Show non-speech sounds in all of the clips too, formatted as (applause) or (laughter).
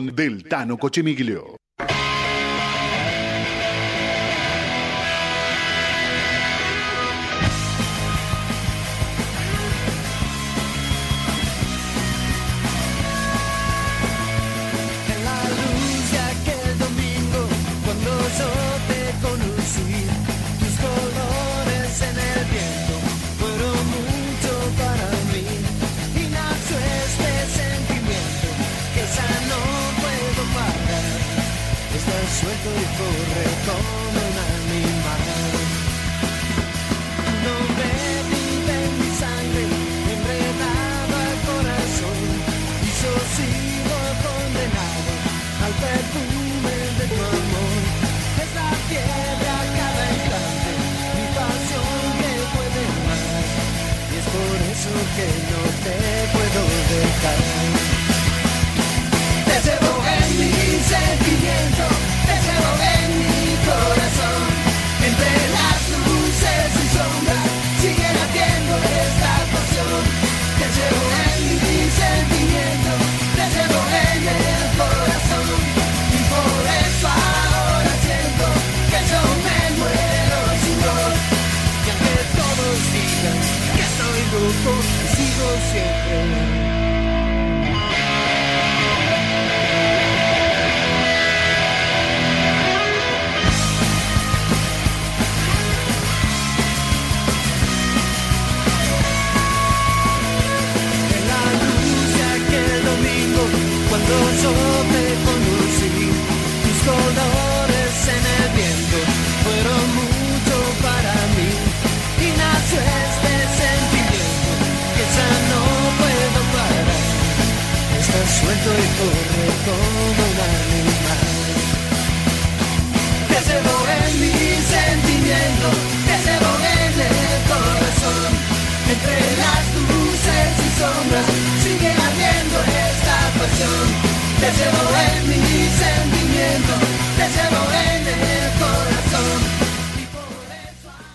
del Tano Cochemiglio.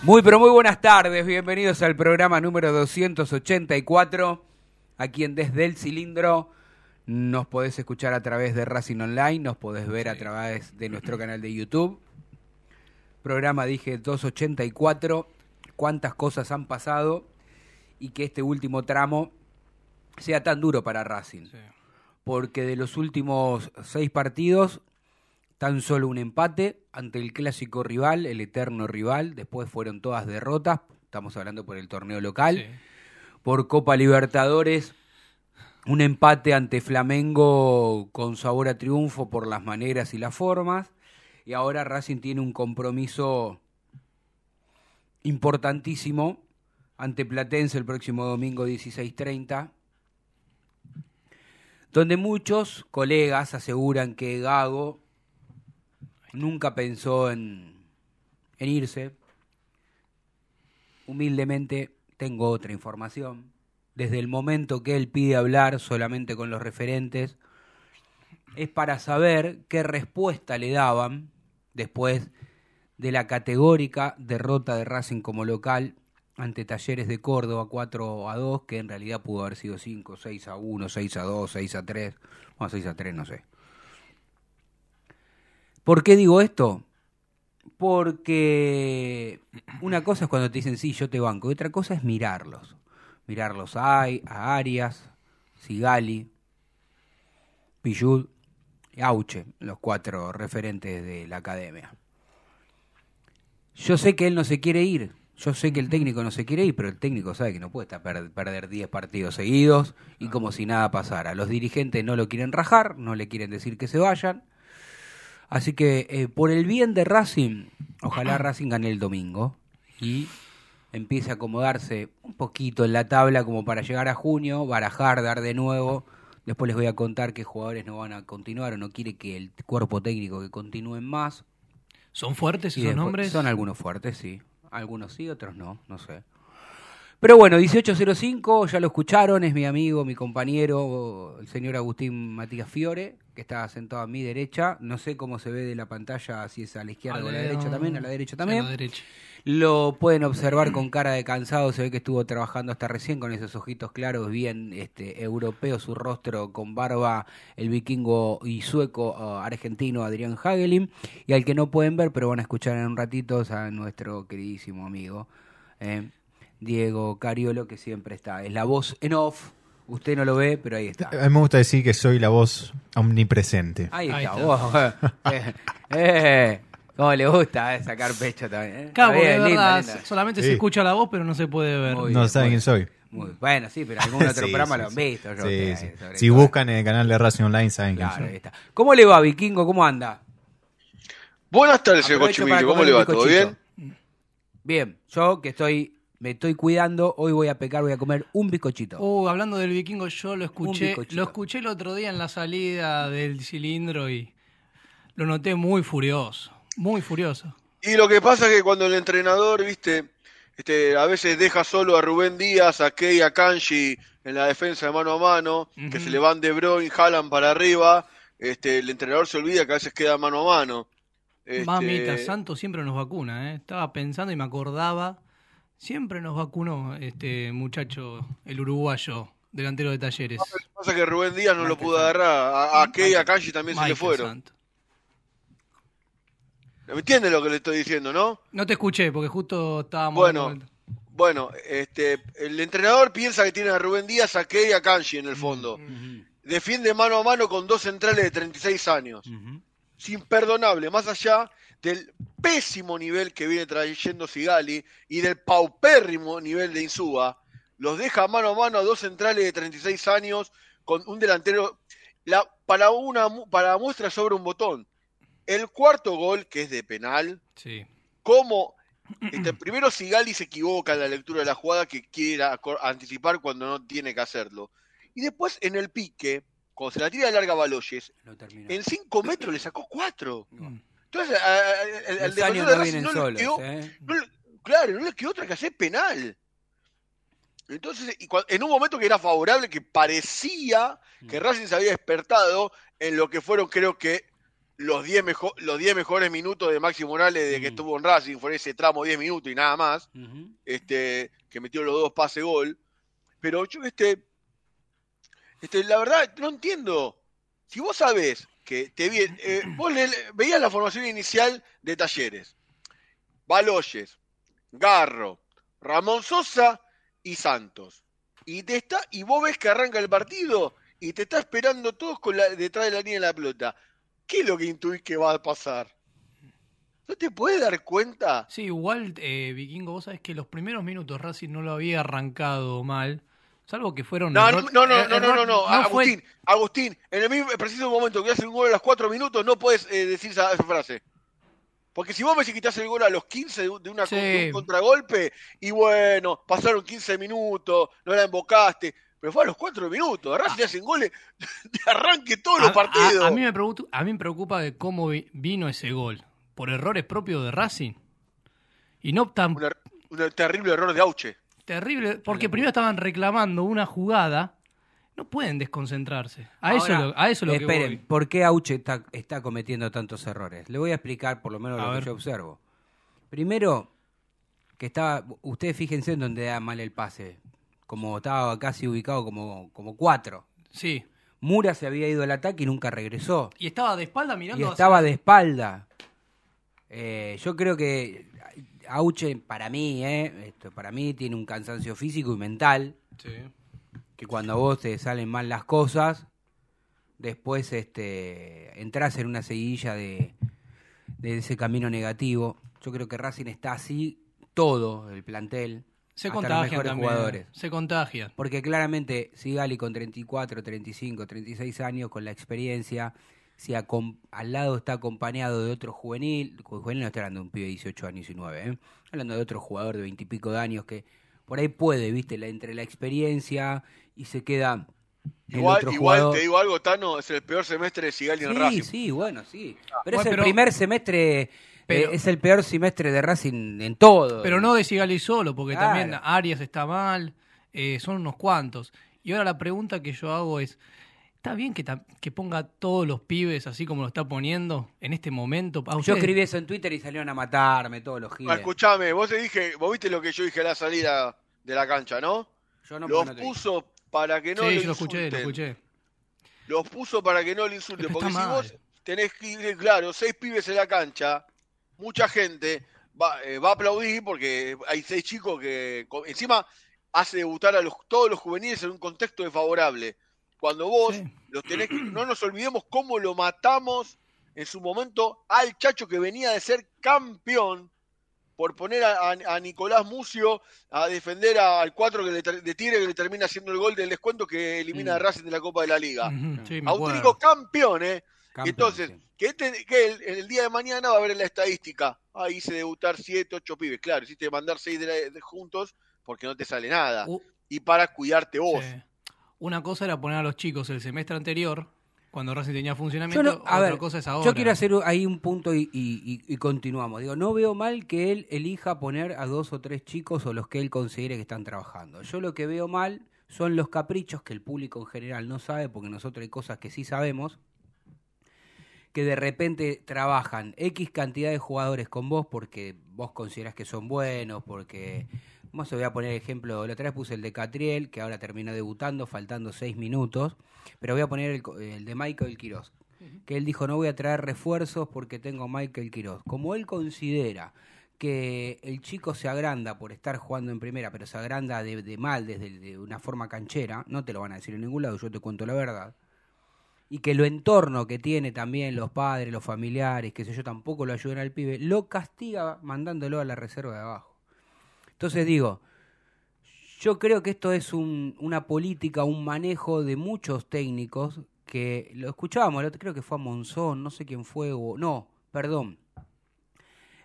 Muy pero muy buenas tardes, bienvenidos al programa número 284, aquí en Desde el Cilindro. Nos podés escuchar a través de Racing Online, nos podés ver a través de nuestro canal de YouTube. Programa dije 284, cuántas cosas han pasado y que este último tramo sea tan duro para Racing. Porque de los últimos seis partidos, tan solo un empate ante el clásico rival, el eterno rival. Después fueron todas derrotas. Estamos hablando por el torneo local. Por Copa Libertadores, un empate ante Flamengo con sabor a triunfo por las maneras y las formas. Y ahora Racing tiene un compromiso importantísimo ante Platense el próximo domingo 16:30 donde muchos colegas aseguran que Gago nunca pensó en, en irse. Humildemente tengo otra información. Desde el momento que él pide hablar solamente con los referentes, es para saber qué respuesta le daban después de la categórica derrota de Racing como local ante Talleres de Córdoba 4 a 2, que en realidad pudo haber sido 5, 6 a 1, 6 a 2, 6 a 3, bueno, 6 a 3 no sé. ¿Por qué digo esto? Porque una cosa es cuando te dicen sí, yo te banco, y otra cosa es mirarlos. Mirarlos a, a Arias, Sigali, Pillud y Auche, los cuatro referentes de la academia. Yo sé que él no se quiere ir, yo sé que el técnico no se quiere ir, pero el técnico sabe que no puede estar per- perder 10 partidos seguidos y como si nada pasara. Los dirigentes no lo quieren rajar, no le quieren decir que se vayan. Así que eh, por el bien de Racing, ojalá (clears throat) Racing gane el domingo y empiece a acomodarse un poquito en la tabla como para llegar a junio, barajar, dar de nuevo. Después les voy a contar qué jugadores no van a continuar o no quiere que el cuerpo técnico que continúen más. ¿Son fuertes esos nombres? Son algunos fuertes, sí. Algunos sí, otros no, no sé. Pero bueno, 1805, ya lo escucharon, es mi amigo, mi compañero, el señor Agustín Matías Fiore, que está sentado a mi derecha. No sé cómo se ve de la pantalla, si es a la izquierda o a la derecha también, a la derecha también. A la derecha. Lo pueden observar con cara de cansado, se ve que estuvo trabajando hasta recién con esos ojitos claros, bien este, europeo, su rostro con barba, el vikingo y sueco uh, argentino Adrián Hagelin, y al que no pueden ver, pero van a escuchar en un ratito, es a nuestro queridísimo amigo eh, Diego Cariolo, que siempre está, es la voz en off, usted no lo ve, pero ahí está. A mí me gusta decir que soy la voz omnipresente. Ahí está. vos. (laughs) eh, eh, cómo le gusta eh, sacar pecho también. eh. Claro, porque bien, de linda, verdad linda. solamente Sí. se escucha la voz, pero no se puede ver. Muy no saben muy quién soy. Muy- bueno, sí, pero algún (laughs) otro Sí, programa sí, lo han sí. visto. yo Sí, ustedes, sí. sobre Si todo. buscan en el canal de Racing Online saben quién Claro, ahí soy. está. ¿Cómo le va, Vikingo? ¿Cómo anda? Buenas tardes, señor Aprovecho para. ¿Cómo comer le un va? ¿Todo bizcochito. bien? Bien, yo que estoy, me estoy cuidando, hoy voy a pecar, voy a comer un bizcochito. Uh, hablando del vikingo, yo lo escuché, bizcochito. lo escuché el otro día en la salida del cilindro y lo noté muy furioso, muy furioso. Y lo que pasa es que cuando el entrenador, viste, este, a veces deja solo a Rubén Díaz, a Kei, a Kanji en la defensa de mano a mano, que se le van De Bruyne, jalan para arriba, este, el entrenador se olvida que a veces queda mano a mano. Este, Mamita, Santos siempre nos vacuna, ¿eh? Estaba pensando y me acordaba, siempre nos vacunó este muchacho, el uruguayo, delantero de talleres. Lo que pasa es que Rubén Díaz no lo pudo agarrar, a, a Kei y a Kanji también se le fueron. Santos. ¿Me entiende lo que le estoy diciendo, no? No te escuché porque justo estábamos... Bueno. Bueno, este, el entrenador piensa que tiene a Rubén Díaz, a Kei y a Kanji en el fondo. Ujú, Defiende mano a mano con dos centrales de 36 años. ujú. Es imperdonable, más allá del pésimo nivel que viene trayendo Sigali y del paupérrimo nivel de Insúa, los deja mano a mano a dos centrales de 36 años con un delantero la, para una para muestra sobre un botón. El cuarto gol, que es de penal, Sí. como este, (clears throat) primero Sigali se equivoca en la lectura de la jugada que quiere anticipar cuando no tiene que hacerlo. Y después en el pique, cuando se la tira de larga a Baloyes, en 5 metros le sacó 4. Mm. Entonces, a- a- el, defensor años de no Racing no le quedó- ¿eh? no le- claro, no le quedó otra que hacer penal. Entonces, y en un momento que era favorable, que parecía que Mm. Racing se había despertado en lo que fueron, creo que, los 10 mejo- los 10 mejores minutos de Maxi Morales de que Mm. estuvo en Racing, fue ese tramo 10 minutos y nada más, este, que metió los dos pase gol. Pero yo, este, este, la verdad, no entiendo. Si vos sabés que te vi- eh, vos le- veías la formación inicial de Talleres, Baloyes, Garro, Ramón Sosa y Santos. Y te está, y vos ves que arranca el partido y te está esperando todos con la, detrás de la línea de la pelota. ¿Qué es lo que intuís que va a pasar? ¿No te puedes dar cuenta? Sí, igual, eh, Vikingo, vos sabés que los primeros minutos Racing no lo había arrancado mal, salvo que fueron... No, error- no, no, er- no, no, no, no, fue- Agustín, Agustín, en el mismo preciso momento que hace un gol a los cuatro minutos, no puedes eh, decir esa, esa frase. Porque si vos me decís que te hace el gol a los 15 de, un- de una, Sí. de un contragolpe, y bueno, pasaron 15 minutos, no la embocaste, pero fue a los cuatro minutos, Racing le hacen goles (laughs) de arranque todos los partidos. A, a mí me preocupa, a mí me preocupa de cómo vi- vino ese gol. ¿Por errores propios de Racing? Y no tan Un er- un terrible error de Auche. terrible, porque primero estaban reclamando una jugada, no pueden desconcentrarse. A eso, Ahora, lo, a eso lo que Esperen, voy. ¿por qué Auche está, está cometiendo tantos errores? Le voy a explicar por lo menos A lo ver. que yo observo. Primero, que estaba, ustedes fíjense en dónde da mal el pase. Como estaba casi ubicado como, como cuatro. Sí. Mura se había ido al ataque y nunca regresó. Y estaba de espalda Y mirando hacia- estaba de espalda. Eh, yo creo que Auche, para mí, eh, esto, para mí tiene un cansancio físico y mental. Sí. que cuando a vos te salen mal las cosas, después este, entras en una seguidilla de, de ese camino negativo. Yo creo que Racing está así, todo el plantel, Se hasta los contagian mejores también. jugadores. Se contagian. Porque claramente Sigali con 34, 35, 36 años, con la experiencia, si acom- al lado está acompañado de otro juvenil, juvenil no estoy hablando de un pibe de 18 años y 19, ¿eh? hablando de otro jugador de 20 y pico de años que por ahí puede, viste, la, entre la experiencia y se queda el Igual, otro igual jugador. te digo algo, Tano, es el peor semestre de Sigali en Sí, Racing. sí, bueno, sí. Pero Bueno, es el pero- primer semestre, pero- es el peor semestre de Racing en todo. Pero no de Sigali solo, porque Claro. también Arias está mal, eh, son unos cuantos. Y ahora la pregunta que yo hago es, ¿está bien que, que ponga a todos los pibes así como lo está poniendo en este momento? ¿A Yo escribí eso en Twitter y salieron a matarme todos los giles. escuchame, vos te dije, vos viste lo que yo dije a la salida de la cancha, ¿no? Yo no, los no dije. puso para que no sí, le yo lo escuché, lo escuché. Los puso para que no le insulten. Porque si mal. vos tenés que ir, claro, seis pibes en la cancha, mucha gente va, eh, va a aplaudir porque hay seis chicos que encima hace debutar a los, todos los juveniles en un contexto desfavorable. Cuando vos Sí. los tenés (clears throat) no nos olvidemos cómo lo matamos en su momento al chacho que venía de ser campeón por poner a, a- a Nicolás Mucio a defender a- al 4 que le de Tigre que le termina haciendo el gol del descuento que elimina a Mm. Racing de la Copa de la Liga. Sí, A un campeón, ¿eh? Campeón, entonces, sí. que, este- que el, el día de mañana va a en la estadística. Ah, hice debutar 7, 8 pibes. Claro, hiciste mandar 6 juntos porque no te sale nada. U- Y para cuidarte vos. sí. Una cosa era poner a los chicos el semestre anterior, cuando Racing tenía funcionamiento, no- a otra ver, cosa es ahora. yo quiero hacer ahí un punto y, y- y- y continuamos. Digo, no veo mal que él elija poner a dos o tres chicos o los que él considere que están trabajando. Yo lo que veo mal son los caprichos que el público en general no sabe, porque nosotros hay cosas que sí sabemos, que de repente trabajan X cantidad de jugadores con vos porque vos considerás que son buenos, porque... Vamos a voy a poner ejemplo, la otra vez puse el de Catriel, que ahora terminó debutando, faltando seis minutos, pero voy a poner el, el de Michael Quiroz, que él dijo no voy a traer refuerzos porque tengo a Michael Quiroz. Como él considera que el chico se agranda por estar jugando en primera, pero se agranda de, de mal, desde de una forma canchera, no te lo van a decir en ningún lado, yo te cuento la verdad y que lo entorno que tiene también los padres, los familiares, que sé yo, tampoco lo ayudan al pibe, lo castiga mandándolo a la reserva de abajo. Entonces digo, yo creo que esto es un- una política, un manejo de muchos técnicos que lo escuchábamos, creo que fue a Monzón, no sé quién fue, o, no, perdón,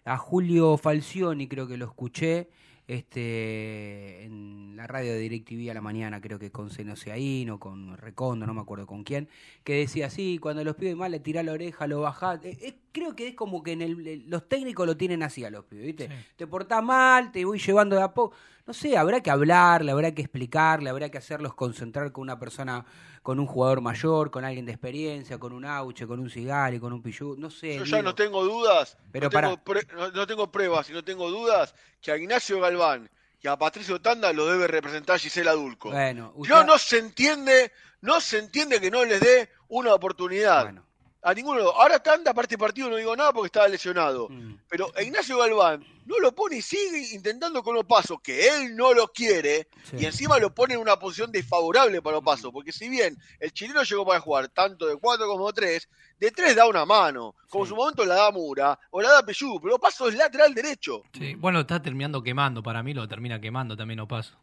a Julio Falcioni creo que lo escuché este en la radio de DirecTV a la mañana, creo que con Senociaín o con Recondo, no me acuerdo con quién, que decía así, cuando los pibes mal le tirás la oreja, lo bajás. Eh, eh, creo que es como que en el, el- los técnicos lo tienen así a los pibes, ¿viste? Sí. Te portás mal, te voy llevando de a poco. No sé, habrá que hablarle, habrá que explicarle, habrá que hacerlos concentrar con una persona, con un jugador mayor, con alguien de experiencia, con un auche, con un cigarro, con un pillú, no sé. Yo ya digo. no tengo dudas, Pero no, tengo pre- no- no tengo pruebas y no tengo dudas que a Ignacio Galván y a Patricio Tanda lo debe representar Gisela Dulco. Bueno, Yo no se entiende, no se entiende que no les dé una oportunidad. Bueno. A ninguno. Ahora Tanda, aparte partido, no digo nada porque estaba lesionado. Mm. Pero Ignacio Galván no lo pone y sigue intentando con los pasos, que él no lo quiere, Sí. y encima lo pone en una posición desfavorable para los pasos. Porque si bien el chileno llegó para jugar tanto de 4 como de 3, de 3 da una mano, como Sí. su momento la da Mura o la da Peyú, pero paso es lateral derecho. Sí, Bueno, está terminando quemando, para mí lo termina quemando también no paso.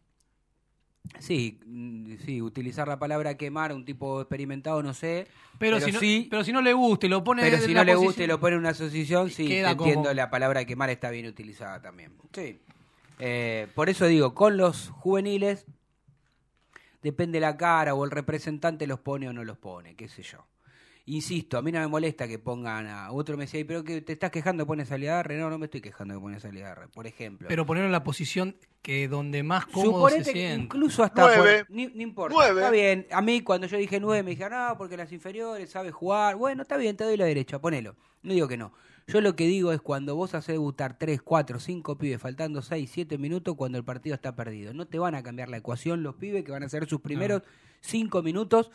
Sí, mm, sí, utilizar la palabra quemar a un tipo experimentado, no sé. Pero, Pero si, no, sí- pero si no le gusta y lo pone Pero si no le y lo pone en una asociación, sí, te Queda como- entiendo, la palabra quemar está bien utilizada también. Sí. Eh, por eso digo, con los juveniles, depende la cara o el representante los pone o no los pone, qué sé yo. Insisto, a mí no me molesta que pongan a otro me decía, pero que te estás quejando de poner Saliadarre. No, no me estoy quejando de poner Saliadarre, por ejemplo. Pero ponerlo en la posición que donde más cómodo Suponete se que siente. incluso hasta Nueve. por- ni, no importa. Nueve. Está bien. A mí cuando yo dije nueve me dijeron, no, porque las inferiores sabe jugar. Bueno, está bien, te doy la derecha, ponelo. No digo que no. Yo lo que digo es cuando vos haces debutar 3, 4, 5 pibes, faltando 6, 7 minutos cuando el partido está perdido. No te van a cambiar la ecuación los pibes que van a hacer sus primeros 5 minutos.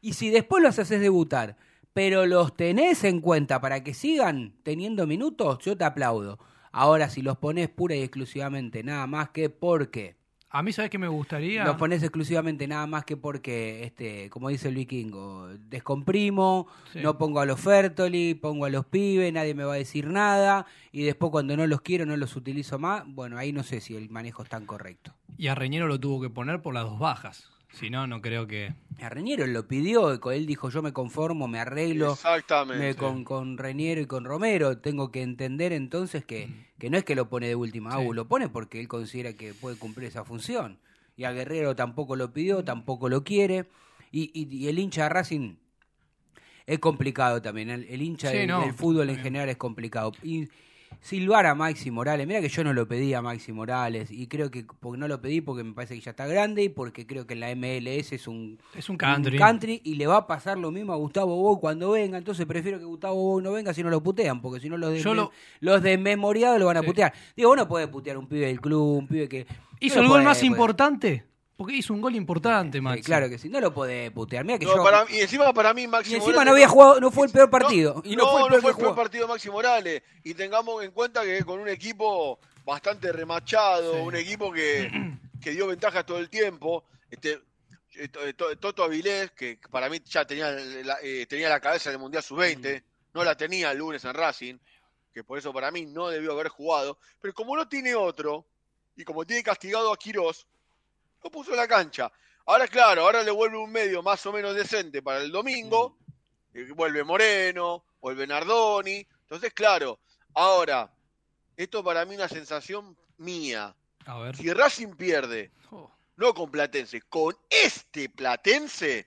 Y si después los haces debutar, pero los tenés en cuenta para que sigan teniendo minutos, yo te aplaudo. Ahora, si los pones pura y exclusivamente, nada más que porque A mí, ¿sabes qué me gustaría? los pones exclusivamente nada más que porque, este, como dice el vikingo, descomprimo, Sí. no pongo a los Fertoli, pongo a los pibes, nadie me va a decir nada, y después cuando no los quiero no los utilizo más, bueno, ahí no sé si el manejo es tan correcto. Y a Reñero lo tuvo que poner por las dos bajas. Si no, no creo que. A Reñero lo pidió, él dijo yo me conformo, me arreglo, Exactamente. me- con, con Reñero y con Romero, tengo que entender entonces que, que no es que lo pone de última, Sí. Lo pone porque él considera que puede cumplir esa función. Y a Guerrero tampoco lo pidió, tampoco lo quiere. Y, y- y el hincha de Racing es complicado también. El, el hincha Sí, del, no, del fútbol en general es complicado. Y silbar a Maxi Morales, mira que yo no lo pedí a Maxi Morales y creo que porque no lo pedí porque me parece que ya está grande y porque creo que en la MLS es un, Es un country. country y le va a pasar lo mismo a Gustavo Bou cuando venga. Entonces prefiero que Gustavo Bou no venga si no lo putean, porque si no los, lo- los desmemoriados lo van a Sí. putear. Digo, vos no podés putear un pibe del club, un pibe que. Hizo el gol más importante. Porque hizo un gol importante, Sí, Maxi. claro que sí, no lo podés putear. Mira que No, yo. para- y encima para mí Maxi y encima Morales no había jugado, no fue el peor partido. y no, fue el peor, partido de Maxi Morales. Y tengamos en cuenta que con un equipo bastante remachado, Sí. un equipo que, (clears throat) que dio ventaja todo el tiempo. Este, eh, eh, to- Toto Avilés, que para mí ya tenía la, eh, tenía la cabeza del Mundial Sub-20, no la tenía el lunes en Racing, que por eso para mí no debió haber jugado. Pero como no tiene otro, y como tiene castigado a Quirós, lo puso en la cancha. Ahora, claro, ahora le vuelve un medio más o menos decente para el domingo. eh, Vuelve Moreno, vuelve Nardoni. Entonces, claro, ahora, esto para mí es una sensación mía. A ver. Si Racing pierde, Oh. no con Platense, con este Platense,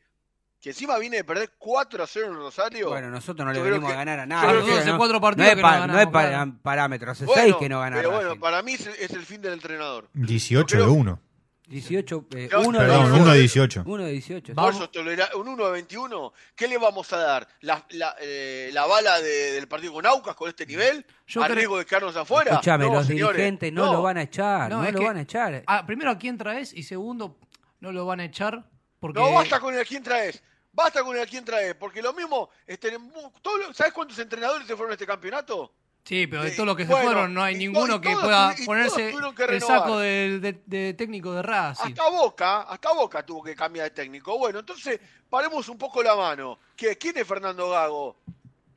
que encima viene de perder 4 a 0 en Rosario. Bueno, nosotros no le Yo creo venimos que- a ganar a creo que hace no- cuatro no partidos es que pa- no no ganamos, es pa- claro. parámetro, hace Bueno, seis que no gana Pero Racing. bueno, para mí es, es el fin del entrenador. 18 Yo de creo- 1. 18, eh, Claro, uno, Perdón, de, no, no, 1 de no. 18. uno de 18. Por Vamos. eso tolera- un 1 a 21, ¿qué le vamos a dar? ¿La, la, eh, la bala de- del partido con Aucas con este nivel? Yo ¿A creo- riesgo de quedarnos afuera? Escúchame, No, los señores, dirigentes no, lo van a echar, no, No, es lo que- van a echar. Ah, primero, ¿a quién traes? Y segundo, no lo van a echar porque... No, basta con el a quién traes. Basta con el a quién traes. Porque lo mismo, este, mu- todo lo- ¿sabes cuántos entrenadores se fueron a este campeonato? Sí, pero de todos los que se bueno, fueron no hay y ninguno que pueda ponerse que el saco del- de, de técnico de Racing. Hasta Boca, hasta Boca tuvo que cambiar de técnico. Bueno, entonces paremos un poco la mano. ¿Qué- ¿Quién es Fernando Gago?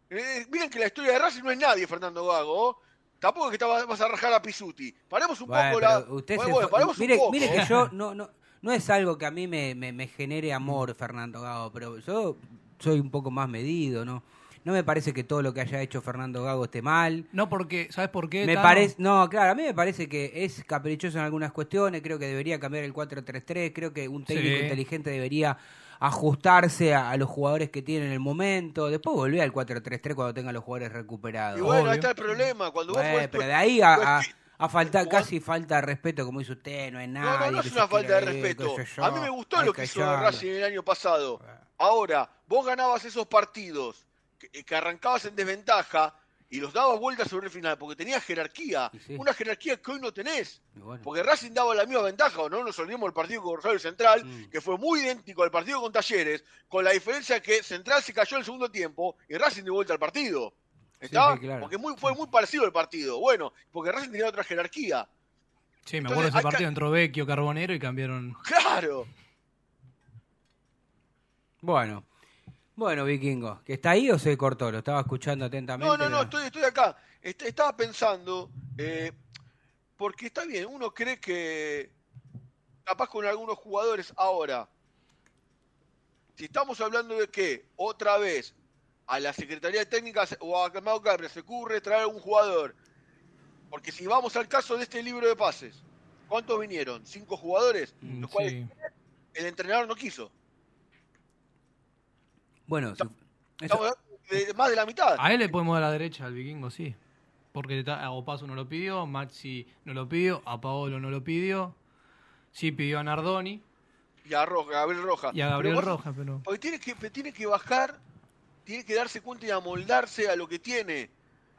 Eh, miren que la historia de Racing no es nadie Fernando Gago. Tampoco es que te vas vas a rajar a Pisuti. Paremos un Bueno, poco la. usted bueno, bueno, paremos mire, un poco. mire que yo no, no, no es algo que a mí me, me, me genere amor, Fernando Gago, pero yo soy un poco más medido, ¿no? No me parece que todo lo que haya hecho Fernando Gago esté mal. No porque, ¿sabes por qué? Me parece, no, claro, a mí me parece que es caprichoso en algunas cuestiones, creo que debería cambiar el 4-3-3, creo que un técnico Sí. inteligente debería ajustarse a, a los jugadores que tiene en el momento, después volver al 4-3-3 cuando tenga los jugadores recuperados. Y bueno, Obvio. ahí está el problema. Cuando vos jugás pero de ahí a, a, tu- a faltar, jugás- casi falta de respeto, como dice usted, no es nada. No, no, no es una falta de respeto. A mí me gustó lo que hizo Racing el año pasado. Ahora, vos ganabas esos partidos que, que arrancabas en desventaja y los dabas vueltas sobre el final porque tenías jerarquía. Sí. Una jerarquía que hoy no tenés. Bueno. Porque Racing daba la misma ventaja, o no nos olvidemos del partido con Rosario Central, Mm. que fue muy idéntico al partido con Talleres, con la diferencia que Central se cayó en el segundo tiempo y Racing dio vuelta al partido. ¿Está? sí, claro. Porque muy, fue muy parecido el partido. Bueno, porque Racing tenía otra jerarquía. Sí, me Entonces, acuerdo de ese partido, entró Vecchio, Carbonero y cambiaron... Claro. Bueno, bueno, Vikingo, ¿que está ahí o se cortó? Lo estaba escuchando atentamente. No, no, no, estoy, estoy acá. Est- estaba pensando, eh, porque está bien, uno cree que capaz con algunos jugadores ahora, si estamos hablando de que otra vez a la Secretaría de Técnica o a Camado Cabra se ocurre traer a un jugador, porque si vamos al caso de este libro de pases, ¿cuántos vinieron? ¿Cinco jugadores? Mm, Los cuales sí. el entrenador no quiso. Bueno, eso- Estamos de más de la mitad. A él le podemos dar a la derecha al vikingo, sí. Porque ta- a Opaso no lo pidió, Maxi no lo pidió, a Paolo no lo pidió. Sí pidió a Nardoni Y a Roja, Gabriel Roja. y a Gabriel Pero vos- Rojas, pero... Porque tiene que, tiene que bajar, tiene que darse cuenta y amoldarse a lo que tiene.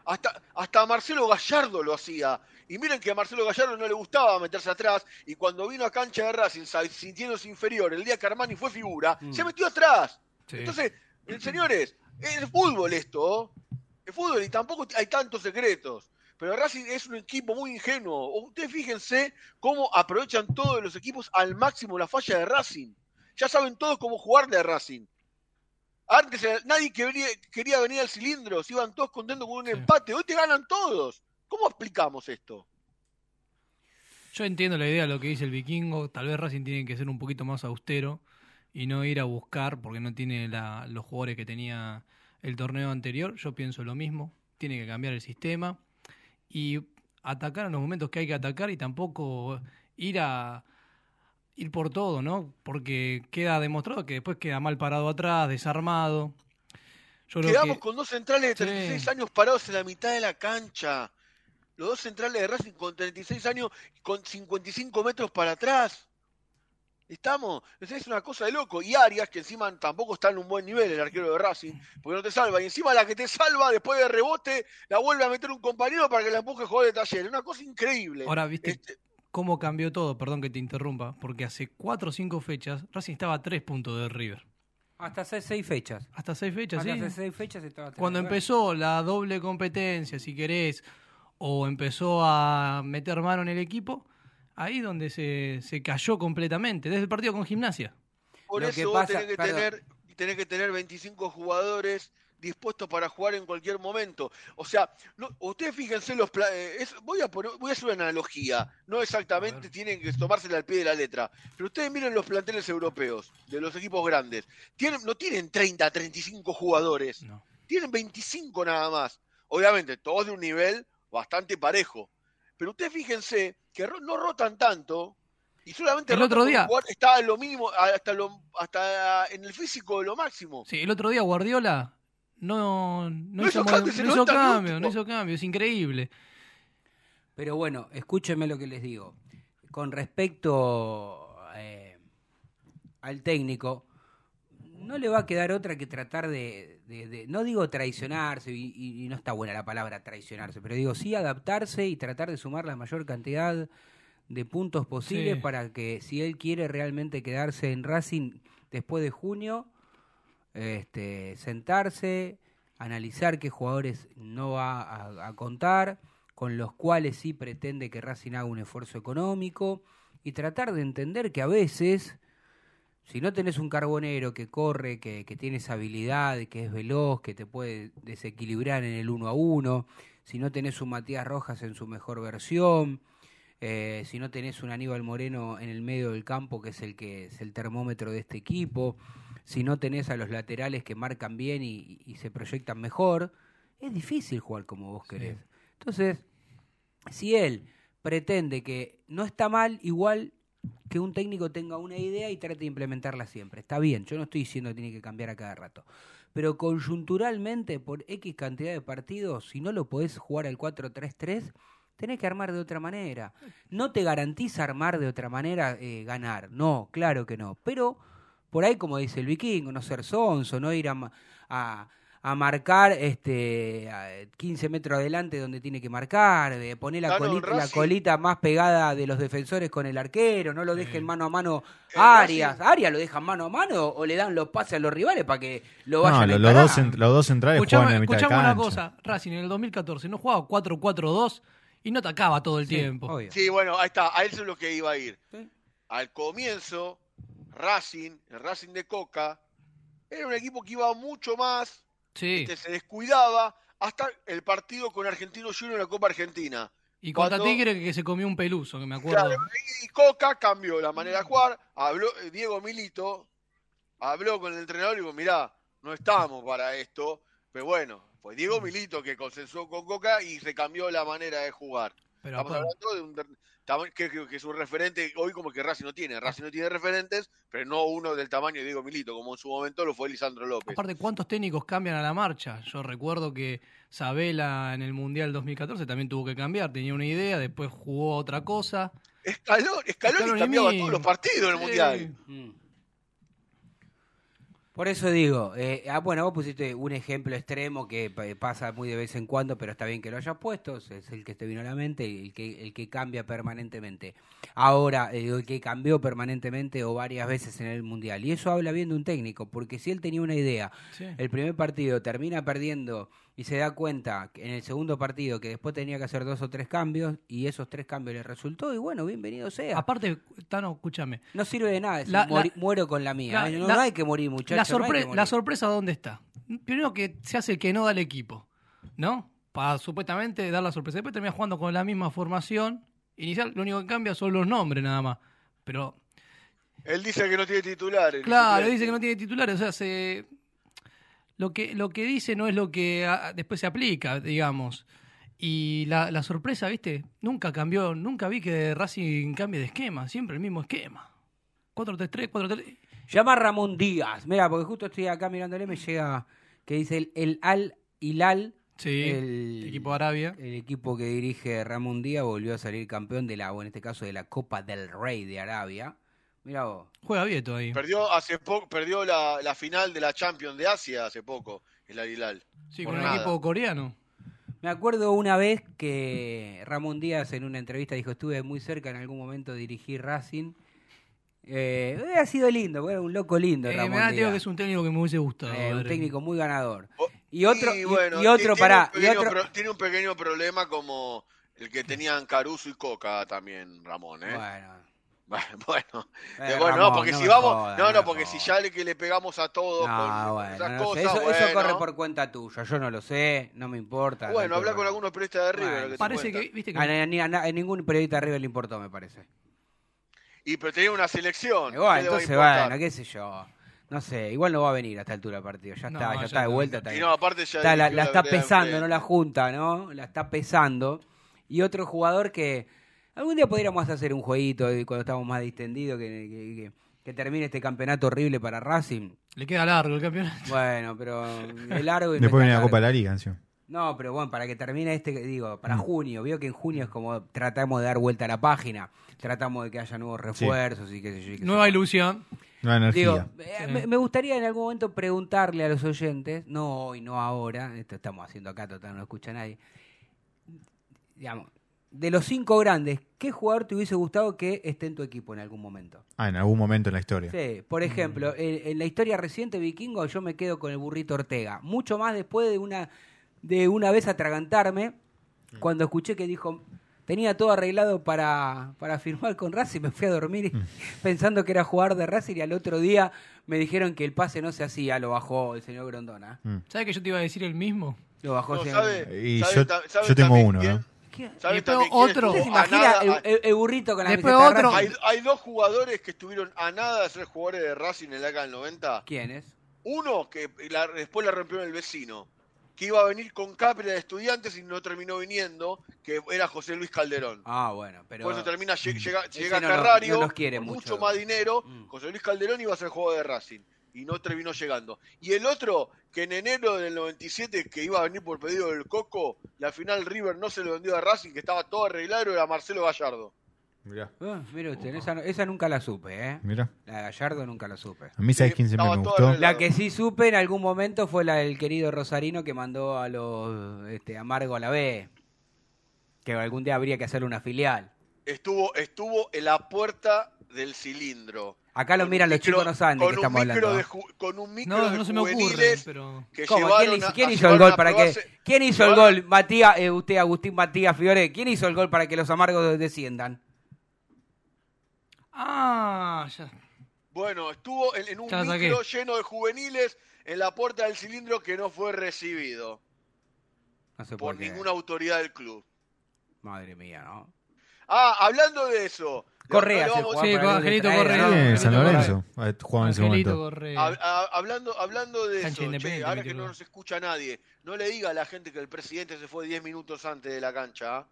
Hasta, hasta Marcelo Gallardo lo hacía. Y miren que a Marcelo Gallardo no le gustaba meterse atrás. Y cuando vino a cancha de Racing, sa- sintiéndose inferior, el día que Armani fue figura, Mm. se metió atrás. Sí. Entonces, señores, es fútbol esto. Es fútbol y tampoco hay tantos secretos. Pero Racing es un equipo muy ingenuo. Ustedes fíjense cómo aprovechan todos los equipos al máximo la falla de Racing. Ya saben todos cómo jugarle a Racing. Antes eh, nadie quería, quería venir al cilindro, se iban todos contentos con un Sí. empate. Hoy te ganan todos. ¿Cómo explicamos esto? Yo entiendo la idea de lo que dice el vikingo. Tal vez Racing tiene que ser un poquito más austero y no ir a buscar porque no tiene la- los jugadores que tenía el torneo anterior. Yo pienso lo mismo. Tiene que cambiar el sistema y atacar en los momentos que hay que atacar y tampoco ir a ir por todo, ¿no? Porque queda demostrado que después queda mal parado atrás, desarmado. Yo Quedamos que- con dos centrales de Sí. 36 años parados en la mitad de la cancha. Los dos centrales de Racing con 36 años y con 55 metros para atrás. Estamos, es una cosa de loco. Y Arias, que encima tampoco está en un buen nivel, el arquero de Racing, porque no te salva. Y encima la que te salva después de rebote, la vuelve a meter un compañero para que la empuje a jugar de taller. Una cosa increíble. Ahora, ¿viste Este, cómo cambió todo? Perdón que te interrumpa, porque hace cuatro o cinco fechas Racing estaba a tres puntos de River. Hasta hace seis fechas. Hasta seis fechas, Hasta sí. hace seis fechas estaba Cuando empezó la doble competencia, si querés, o empezó a meter mano en el equipo, ahí donde se, se cayó completamente, desde el partido con gimnasia. Por Lo eso que vos pasa- tenés que, perdón. tener, tenés que tener 25 jugadores dispuestos para jugar en cualquier momento. O sea, no, ustedes fíjense los eh, es- voy, a poner- voy a hacer una analogía, no exactamente tienen que tomársela al pie de la letra, pero ustedes miren los planteles europeos de los equipos grandes. Tienen, no tienen 30, 35 jugadores, No. tienen 25 nada más. Obviamente, todos de un nivel bastante parejo. Pero ustedes fíjense que no rotan tanto y solamente El otro día- está a lo mínimo, hasta, lo, hasta en el físico de lo máximo. Sí, el otro día Guardiola no, no, No hizo, cambio, hizo no hizo cambio, es increíble. Pero bueno, escúchenme lo que les digo. Con respecto eh, al técnico, no le va a quedar otra que tratar de, de- de- no digo traicionarse, y, no está buena la palabra traicionarse, pero digo sí adaptarse y tratar de sumar la mayor cantidad de puntos posibles Sí. para que si él quiere realmente quedarse en Racing después de junio, este, sentarse, analizar qué jugadores no va a, a contar, con los cuales sí pretende que Racing haga un esfuerzo económico y tratar de entender que a veces, si no tenés un carbonero que corre, que, que tiene esa habilidad, que es veloz, que te puede desequilibrar en el uno a uno, si no tenés un Matías Rojas en su mejor versión, eh, si no tenés un Aníbal Moreno en el medio del campo, que es el que es el termómetro de este equipo, si no tenés a los laterales que marcan bien y, y se proyectan mejor, es difícil jugar como vos querés. Entonces, si él pretende que no está mal, igual que un técnico tenga una idea y trate de implementarla siempre. Está bien, yo no estoy diciendo que tiene que cambiar a cada rato. Pero coyunturalmente, por X cantidad de partidos, si no lo podés jugar al 4-3-3, tenés que armar de otra manera. No te garantiza armar de otra manera eh, ganar. No, claro que no. Pero por ahí, como dice el vikingo, no ser sonso, no ir a, a marcar este a 15 metros adelante donde tiene que marcar, de poner la, Claro, colita, la colita más pegada de los defensores con el arquero, no lo dejen mano a mano a Arias. Arias lo dejan mano a mano o le dan los pases a los rivales para que lo No, vayan a lo- los, dos, los dos centrales Escuchame, juegan en la mitad de escuchame una cosa, Racing en el 2014 no jugaba 4-4-2 y no atacaba todo el Sí, tiempo. obvio. Sí, bueno, ahí está, a eso es lo que iba a ir. Sí. Al comienzo, Racing, el Racing de Coca, era un equipo que iba mucho más, Sí, que se descuidaba hasta el partido con Argentino Junior en la Copa Argentina. y contra cuando- Tigre que se comió un peluso, que me acuerdo. Claro, y Coca cambió la manera de jugar, habló eh, Diego Milito, habló con el entrenador y dijo, mirá, no estamos para esto, pero bueno, fue Diego Milito que consensuó con Coca y se cambió la manera de jugar. Pero Estamos hablando de un que, que, que es un referente hoy como que Racing no tiene. Racing no tiene referentes, pero no uno del tamaño de Diego Milito, como en su momento lo fue Lisandro López. Aparte, ¿cuántos técnicos cambian a la marcha? Yo recuerdo que Sabela en el Mundial 2014 también tuvo que cambiar, tenía una idea, después jugó otra cosa. Escalón, Escalón Scaloni cambiaba mismo. todos los partidos en el Sí. Mundial. Mm. Por eso digo, eh, ah, bueno, vos pusiste un ejemplo extremo que pa- pasa muy de vez en cuando, pero está bien que lo hayas puesto, es el que te vino a la mente, el que, el que cambia permanentemente. Ahora, eh, el que cambió permanentemente o varias veces en el Mundial. Y eso habla bien de un técnico, porque si él tenía una idea, Sí. el primer partido termina perdiendo y se da cuenta que en el segundo partido que después tenía que hacer dos o tres cambios y esos tres cambios le resultó, y bueno, bienvenido sea. Aparte, Tano, escúchame. No sirve de nada decir, La- la- "Mori- muero con la mía. la- no, la- no hay que morir, muchachos. La, sorpre- morir. sorpresa, ¿dónde está? Primero que se hace el que no da el equipo, ¿no? Para supuestamente dar la sorpresa. Después termina jugando con la misma formación inicial. Lo único que cambia son los nombres, nada más. Pero Él dice que no tiene titulares. Claro, suplentes. dice que no tiene titulares, o sea, se... lo, que, lo que dice no es lo que ah, después se aplica, digamos. Y la, la sorpresa, ¿viste? Nunca cambió, nunca vi que Racing cambie de esquema, siempre el mismo esquema. 4-3-3, 4-3. Llama a Ramón Díaz. Mira, porque justo estoy acá mirándole, me llega que dice el, el Al Hilal. Sí, el equipo de Arabia. El equipo que dirige Ramón Díaz volvió a salir campeón de la, o en este caso de la Copa del Rey de Arabia. Mira vos. Juega Vieto ahí. Perdió hace poco, perdió la, la final de la Champions de Asia hace poco, el Aguilar. Sí, por con un nada. equipo coreano. Me acuerdo una vez que Ramón Díaz en una entrevista dijo, estuve muy cerca en algún momento de dirigir Racing. Eh, ha sido lindo, era un loco lindo Eh, Ramón me da Díaz. que es un técnico que me hubiese gustado. Eh, un técnico muy ganador. O- Y otro, y, bueno, y otro, tiene pará, un y pequeño otro, pro- tiene un pequeño problema como el que tenían Caruso y Coca también, Ramón, ¿eh? bueno, (laughs) Bueno, bueno, Eh, bueno, Ramón, no, porque no si vamos, no, no porque si ya le que le pegamos a todos no, con bueno, esas no sé, cosas, eso, eso bueno. corre por cuenta tuya, yo no lo sé, no me importa. Bueno, no habla con algunos periodistas de River. Bueno, que Parece que, viste que A, ni- a- a- a ningún periodista de River le importó, me parece. Y pero tenía una selección. Y ¿qué bueno, le va a entonces, bueno, qué sé yo. No sé, igual no va a venir a esta altura del partido. Ya No, está, ya, ya está de vuelta. Está, Y no, aparte ya está- la, está pesando, no la junta, ¿no? La está pesando. Y otro jugador que algún día podríamos hacer un jueguito cuando estamos más distendidos, que, que, que- que termine este campeonato horrible para Racing. le queda largo el campeonato. Bueno, pero es largo y Después viene la. Copa de la Liga encima. No, pero bueno, para que termine este, digo, para Mm. junio, veo que en junio es como tratamos de dar vuelta a la página, tratamos de que haya nuevos refuerzos y qué sé yo. qué Nueva ilusión. Nueva energía. Digo, eh, Sí. me, me gustaría en algún momento preguntarle a los oyentes, no hoy, no ahora, esto estamos haciendo acá, total, no lo escucha nadie. Digamos, de los cinco grandes, ¿qué jugador te hubiese gustado que esté en tu equipo en algún momento? Ah, en algún momento en la historia. Sí, por ejemplo, en, en la historia reciente vikingo yo me quedo con el burrito Ortega. Mucho más después de una, de una vez atragantarme, cuando escuché que dijo, tenía todo arreglado para, para firmar con Racing, me fui a dormir (laughs) pensando que era jugador de Racing y al otro día me dijeron que el pase no se hacía, lo bajó el señor Grondona. Mm. ¿Sabes que yo te iba a decir el mismo? Lo bajó No, el ¿sabe? señor- Y ¿Sabe yo, sabe yo tengo uno, quién? ¿Qué? ¿Sabe Y después otro. ¿Usted se estuvo a imagina nada- el, el- el burrito con la Después otro. Racing? Hay, hay dos jugadores que estuvieron a nada de ser jugadores de Racing en la década del 90. ¿Quién es? Uno que la- después la rompió en el vecino, que iba a venir con Capri de estudiantes y no terminó viniendo, que era José Luis Calderón. Ah, bueno, pero... Por eso termina, lle- llega, llega no Carrario, no nos quiere con mucho. mucho más dinero, Mm. José Luis Calderón iba a ser jugador de Racing. Y no terminó llegando. Y el otro, que en enero del 97, que iba a venir por pedido del Coco, la final River no se lo vendió a Racing, que estaba todo arreglado, era Marcelo Gallardo. Mirá. Ah, mire usted, esa, nunca la supe, ¿eh? Mirá. La de Gallardo nunca la supe. A mí, ¿sabes Sí, quién siempre me gustó? La que sí supe en algún momento fue la del querido Rosarino que mandó a los este, Amargo a la B. Que algún día habría que hacerle una filial. Estuvo, estuvo en la puerta del cilindro. Acá lo miran los chicos, no saben de qué estamos hablando. de ¿eh? con un micro No, de no se me ocurre, juveniles pero... que ¿Cómo? ¿Quién hizo, a- quién a hizo el gol para que quién hizo el gol? Matías, eh, usted Agustín Matías Fiore, ¿quién hizo el gol para que los Amargos desciendan? Ah, ya. Bueno, estuvo en, en un Ya saqué. micro lleno de juveniles en la puerta del cilindro que no fue recibido No sé por por ninguna autoridad del club. Madre mía, ¿no? Ah, hablando de eso. Correa no vamos- jugaba Sí, con Angelito Correa. San Angelito Lorenzo. Jugaba en ese Angelito momento. Hablando, hablando de eso, che, ahora que no nos escucha nadie, no le diga a la gente que el presidente se fue 10 minutos antes de la cancha, ¿ah?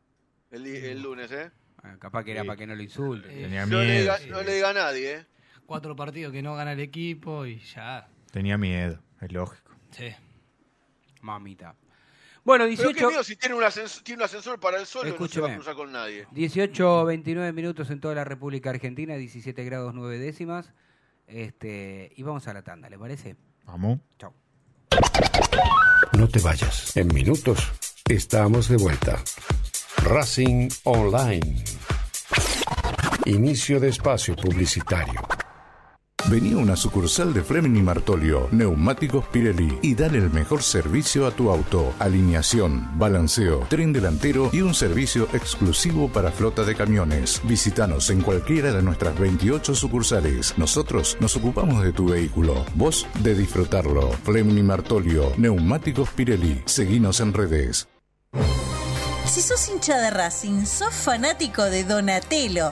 el, lunes, ¿eh? Ah, capaz que era Sí. para que no lo insulten. Eh, Tenía No le, miedo. diga, no le diga a nadie, ¿eh? Cuatro partidos que no gana el equipo y ya. Tenía miedo, es lógico. Sí. Mamita. Bueno, Pero qué 18, miedo si tiene un, ascensor, tiene un ascensor para el solo, no se va a cruzar con nadie. 18, 29 minutos en toda la República Argentina, 17 grados 9 décimas. Este, y vamos a la tanda, ¿le parece? Vamos. Chao. No te vayas. En minutos estamos de vuelta. Racing Online. Inicio de espacio publicitario. Vení a una sucursal de Fleming y Martolio, Neumáticos Pirelli, y dale el mejor servicio a tu auto. Alineación, balanceo, tren delantero y un servicio exclusivo para flota de camiones. Visítanos en cualquiera de nuestras 28 sucursales. Nosotros nos ocupamos de tu vehículo, vos de disfrutarlo. Fleming y Martolio, Neumáticos Pirelli. Seguinos en redes. Si sos hincha de Racing, sos fanático de Donatello.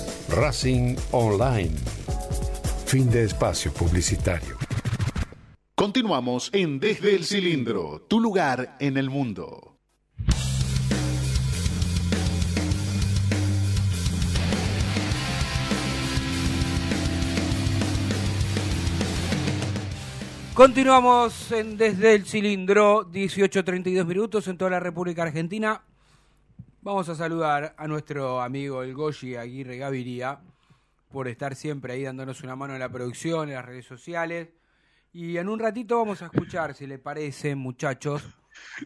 Racing Online. Fin de espacio publicitario. Continuamos en Desde el Cilindro, tu lugar en el mundo. Continuamos en Desde el Cilindro, 18.32 minutos en toda la República Argentina. Vamos a saludar a nuestro amigo el Goyi Aguirre Gaviria por estar siempre ahí dándonos una mano en la producción, en las redes sociales. Y en un ratito vamos a escuchar, si le parece, muchachos.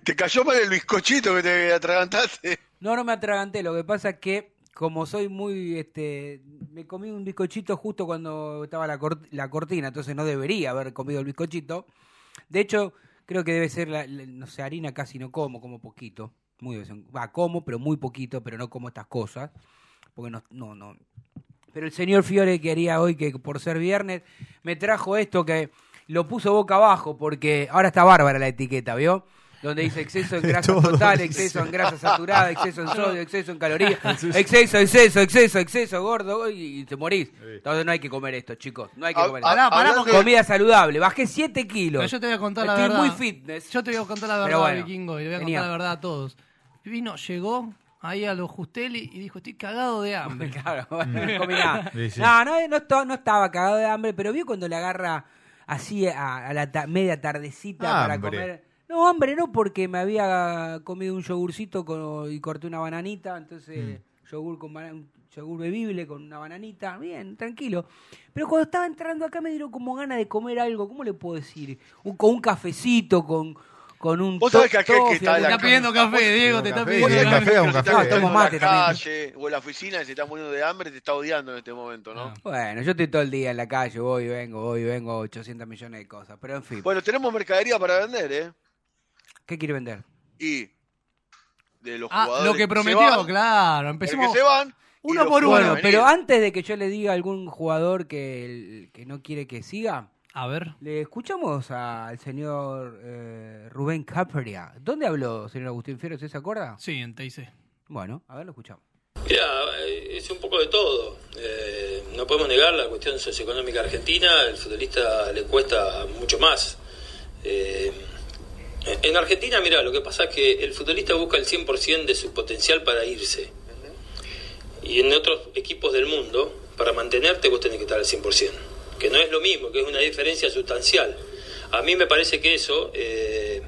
¿Te cayó mal el bizcochito que te atragantaste? No, no me atraganté, lo que pasa es que como soy muy, este, me comí un bizcochito justo cuando estaba la, cort- la cortina, entonces no debería haber comido el bizcochito. De hecho, creo que debe ser, la, la- no sé, harina casi no como, como poquito. Muy de va, como, pero muy poquito, pero no como estas cosas. Porque no, no, no. Pero el señor Fiore quería hoy que por ser viernes me trajo esto que lo puso boca abajo porque ahora está bárbara la etiqueta, ¿vio? Donde dice exceso en (laughs) grasa Todo total, exceso en grasa saturada, exceso en sodio, exceso en calorías, (laughs) exceso, exceso, exceso, exceso, gordo, y, y te morís. Entonces no hay que comer esto, chicos. No hay que comer esto. Pará, pará, porque- Comida saludable. Bajé 7 kilos. Pero yo te voy a contar la Estoy verdad. muy fitness. Yo te voy a contar la Pero verdad, bueno, vikingo, y le voy a venía. contar la verdad a todos. Vino, llegó ahí a los Justelli y dijo, estoy cagado de hambre. (laughs) Claro, bueno, no comí nada. Sí, sí. No, no, no, esto- no estaba cagado de hambre, pero vio cuando le agarra así a, a la ta- media tardecita para Hambre. comer. No, hambre, no, porque me había comido un yogurcito con- y corté una bananita, entonces yogur con un yogur bebible con una bananita, bien, tranquilo. Pero cuando estaba entrando acá me dieron como ganas de comer algo, ¿cómo le puedo decir? Un- con un cafecito, con, con un Vos sabés que aquel que está la Está pidiendo café, Diego, te está café, pidiendo café, que un café. Ah, tomo en mate la también. calle o en la oficina y se está muriendo de hambre, te está odiando en este momento, ¿no? Bueno, yo estoy todo el día en la calle, voy vengo, voy vengo, 800 millones de cosas. Pero en fin, Bueno, tenemos mercadería para vender, ¿eh? ¿Qué quiere vender? Y de los Ah, jugadores lo que se prometió, van, claro. el Empecemos. que se van, uno por que uno. pero antes de que yo le diga a algún jugador que, el- que no quiere que siga, A ver. le escuchamos al señor eh, Rubén Caperia. ¿Dónde habló, señor Agustín Fierro? ¿Usted se acuerda? Sí, en TIC. Bueno, a ver, lo escuchamos. Mira, eh, es un poco de todo. Eh, no podemos negar la cuestión socioeconómica argentina. El futbolista le cuesta mucho más. Eh, en Argentina, mira, lo que pasa es que el futbolista busca el 100% de su potencial para irse. Y en otros equipos del mundo, para mantenerte vos tenés que estar al 100%. Que no es lo mismo, que es una diferencia sustancial. A mí me parece que eso eh,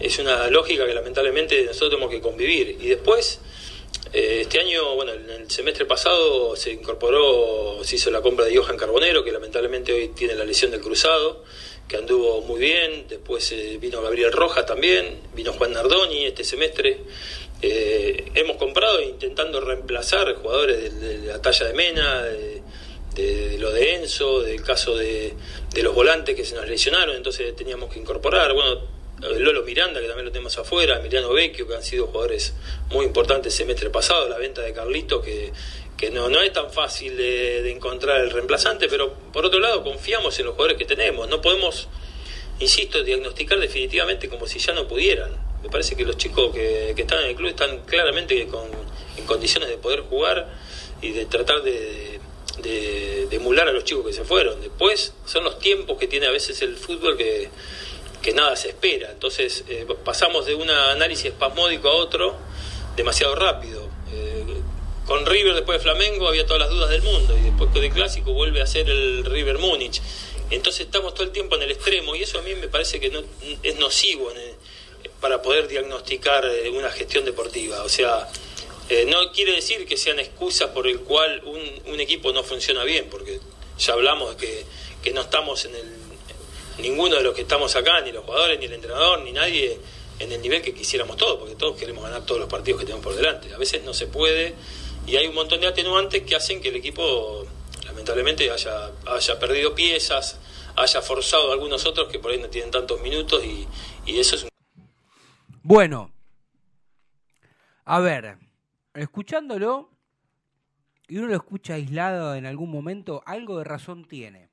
es una lógica que lamentablemente nosotros tenemos que convivir. Y después, eh, este año, bueno, en el semestre pasado se incorporó, se hizo la compra de Johan Carbonero, que lamentablemente hoy tiene la lesión del cruzado, que anduvo muy bien. Después eh, vino Gabriel Rojas también, vino Juan Nardoni este semestre. Eh, hemos comprado intentando reemplazar jugadores de, de la talla de Mena, de, lo de Enzo, del caso de, los volantes que se nos lesionaron, entonces teníamos que incorporar. Bueno, Lolo Miranda, que también lo tenemos afuera, Emiliano Vecchio, que han sido jugadores muy importantes el semestre pasado, la venta de Carlitos, que, que no, no es tan fácil de, encontrar el reemplazante, pero por otro lado confiamos en los jugadores que tenemos. No podemos, insisto, diagnosticar definitivamente como si ya no pudieran. Me parece que los chicos que, que están en el club están claramente con, en condiciones de poder jugar y de tratar de, de- de emular a los chicos que se fueron. Después son los tiempos que tiene a veces el fútbol que, que nada se espera. Entonces eh, pasamos de un análisis espasmódico a otro demasiado rápido. Eh, con River después de Flamengo había todas las dudas del mundo y después del clásico vuelve a ser el River Múnich. Entonces estamos todo el tiempo en el extremo y eso a mí me parece que no, es nocivo para poder diagnosticar eh, una gestión deportiva. O sea, eh, no quiere decir que sean excusas por el cual un, un equipo no funciona bien, porque ya hablamos de que, que no estamos en el ninguno de los que estamos acá, ni los jugadores, ni el entrenador, ni nadie en el nivel que quisiéramos todos, porque todos queremos ganar todos los partidos que tenemos por delante. A veces no se puede y hay un montón de atenuantes que hacen que el equipo lamentablemente haya, haya perdido piezas, haya forzado a algunos otros que por ahí no tienen tantos minutos y, y eso es un Bueno, a ver, escuchándolo, y uno lo escucha aislado en algún momento, algo de razón tiene.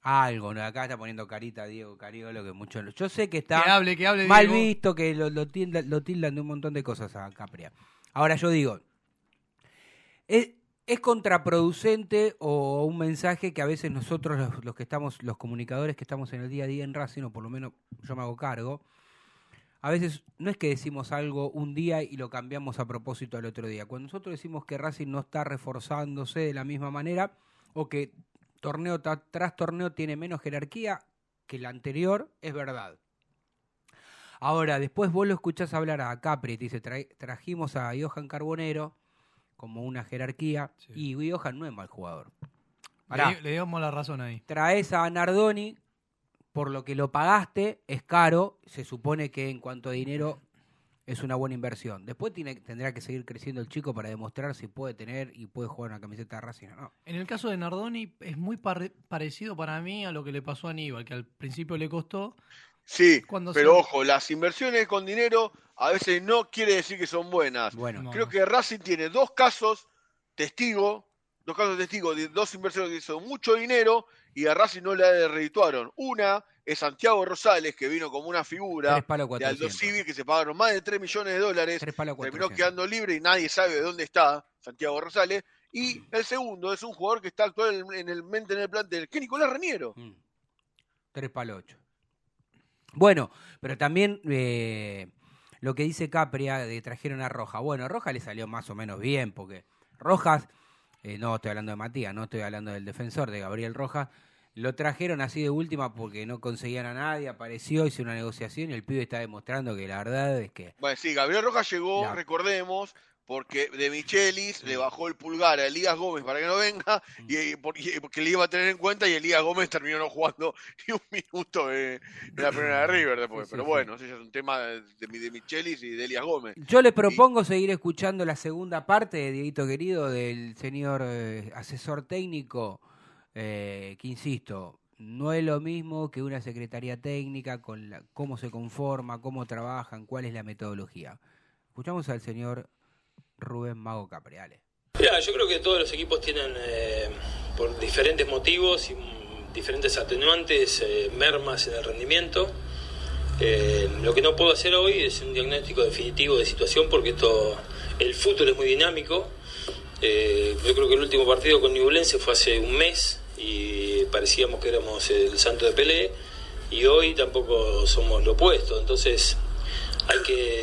Algo, ¿no? acá está poniendo carita Diego Cariolo, que mucho... Yo sé que está Que hable, que hable, mal Diego. visto, que lo, lo, tildan, lo tildan de un montón de cosas a Capria. Ahora yo digo, ¿es, contraproducente o un mensaje que a veces nosotros, los, que estamos, los comunicadores que estamos en el día a día en Racing, o por lo menos yo me hago cargo, a veces no es que decimos algo un día y lo cambiamos a propósito al otro día. Cuando nosotros decimos que Racing no está reforzándose de la misma manera o que torneo tras torneo tiene menos jerarquía que el anterior, es verdad. Ahora, después vos lo escuchás hablar a Capri, te dice, "Tra- trajimos a Johan Carbonero como una jerarquía y Johan no es mal jugador. Pará. Le, le damos la razón ahí. Traes a Nardoni, por lo que lo pagaste, es caro, se supone que en cuanto a dinero es una buena inversión. Después tiene, tendrá que seguir creciendo el chico para demostrar si puede tener y puede jugar una camiseta de Racing o no. En el caso de Nardoni es muy pare- parecido para mí a lo que le pasó a Aníbal, que al principio le costó. Sí, Cuando pero se- ojo, las inversiones con dinero a veces no quiere decir que son buenas. Bueno, No. Creo que Racing tiene dos casos testigo, dos casos testigos de dos inversiones que hizo mucho dinero y a Racing no le redituaron. Una es Santiago Rosales, que vino como una figura de Aldo 400. Civi, que se pagaron más de 3 millones de dólares, terminó 400. quedando libre y nadie sabe de dónde está Santiago Rosales. Y el segundo es un jugador que está actualmente en el, mente en el plantel, que es Nicolás Reniero. Mm. Tres para ocho. Bueno, pero también eh, lo que dice Capria de trajeron a Roja. Bueno, a Roja le salió más o menos bien, porque Rojas, eh, no estoy hablando de Matías, no estoy hablando del defensor, de Gabriel Rojas, lo trajeron así de última porque no conseguían a nadie, apareció, hizo una negociación y el pibe está demostrando que la verdad es que Bueno, sí, Gabriel Rojas llegó, recordemos, porque de Michelis le bajó el pulgar a Elías Gómez para que no venga, y, y por- y- porque le iba a tener en cuenta, y Elías Gómez terminó no jugando (laughs) ni un minuto en la primera de River después. Sí, Pero sí. bueno, ese es un tema de, de Michelis y de Elías Gómez. Yo le propongo seguir escuchando la segunda parte de Dieguito Querido del señor eh, asesor técnico, eh, que insisto, no es lo mismo que una secretaría técnica con la- cómo se conforma, cómo trabajan, cuál es la metodología. Escuchamos al señor Rubén Mago Capreale. Mira, yo creo que todos los equipos tienen, eh, por diferentes motivos y mm, diferentes atenuantes, eh, mermas en el rendimiento. Eh, lo que no puedo hacer hoy es un diagnóstico definitivo de situación porque esto, el fútbol es muy dinámico. Eh, yo creo que el último partido con Ñublense fue hace un mes y parecíamos que éramos el santo de Pelé y hoy tampoco somos lo opuesto. Entonces hay que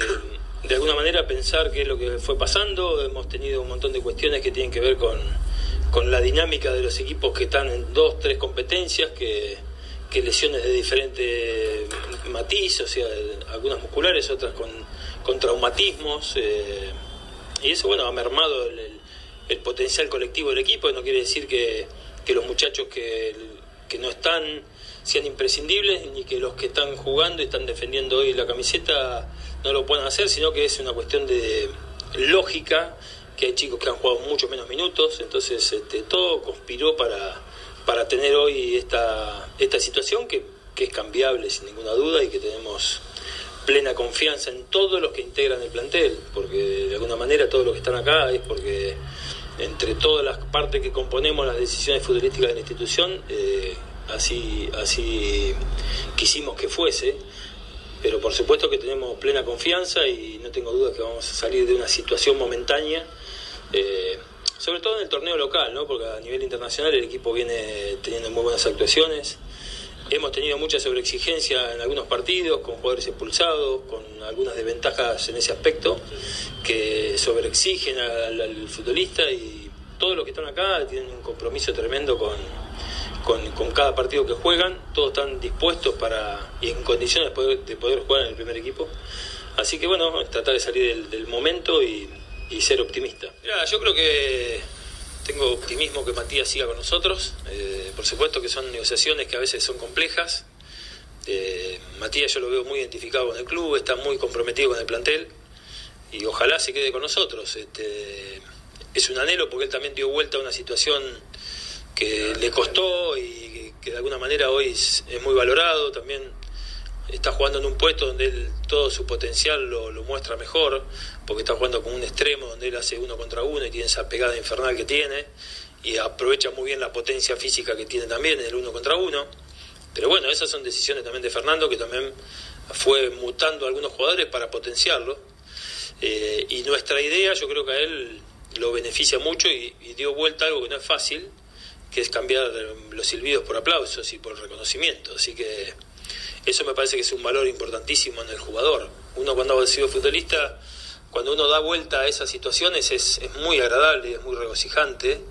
de alguna manera pensar qué es lo que fue pasando. Hemos tenido un montón de cuestiones que tienen que ver con, con la dinámica de los equipos que están en dos, tres competencias que, que lesiones de diferente matiz, o sea, algunas musculares, otras con, con traumatismos. eh, y eso, bueno, ha mermado el, el- el potencial colectivo del equipo. No quiere decir que, que los muchachos que, que no están sean imprescindibles, ni que los que están jugando y están defendiendo hoy la camiseta no lo puedan hacer, sino que es una cuestión de lógica, que hay chicos que han jugado mucho menos minutos, entonces este, todo conspiró para, para tener hoy esta, esta situación que, que es cambiable sin ninguna duda y que tenemos plena confianza en todos los que integran el plantel, porque de alguna manera todos los que están acá es porque entre todas las partes que componemos las decisiones futbolísticas de la institución, eh, así, así quisimos que fuese, pero por supuesto que tenemos plena confianza y no tengo duda que vamos a salir de una situación momentánea, eh, sobre todo en el torneo local, ¿no? porque a nivel internacional el equipo viene teniendo muy buenas actuaciones. Hemos tenido mucha sobreexigencia en algunos partidos, con jugadores expulsados, con algunas desventajas en ese aspecto, que sobreexigen al, al futbolista y todos los que están acá tienen un compromiso tremendo con, con, con cada partido que juegan, todos están dispuestos para y en condiciones de poder, de poder jugar en el primer equipo. Así que bueno, tratar de salir del, momento y, y ser optimista. Mirá, yo creo que tengo optimismo que Matías siga con nosotros. Eh, por supuesto que son negociaciones que a veces son complejas. Eh, Matías yo lo veo muy identificado con el club, está muy comprometido con el plantel y ojalá se quede con nosotros. Este, es un anhelo porque él también dio vuelta a una situación que le costó y que de alguna manera hoy es, muy valorado. También está jugando en un puesto donde él todo su potencial lo, muestra mejor, porque está jugando con un extremo donde él hace uno contra uno y tiene esa pegada infernal que tiene y aprovecha muy bien la potencia física que tiene también en el uno contra uno. Pero bueno, esas son decisiones también de Fernando que también fue mutando a algunos jugadores para potenciarlo. Eh, y nuestra idea, yo creo que a él lo beneficia mucho y, y dio vuelta algo que no es fácil, que es cambiar los silbidos por aplausos y por reconocimiento. Así que eso me parece que es un valor importantísimo en el jugador. Uno cuando ha sido futbolista, cuando uno da vuelta a esas situaciones es, es muy agradable y es muy regocijante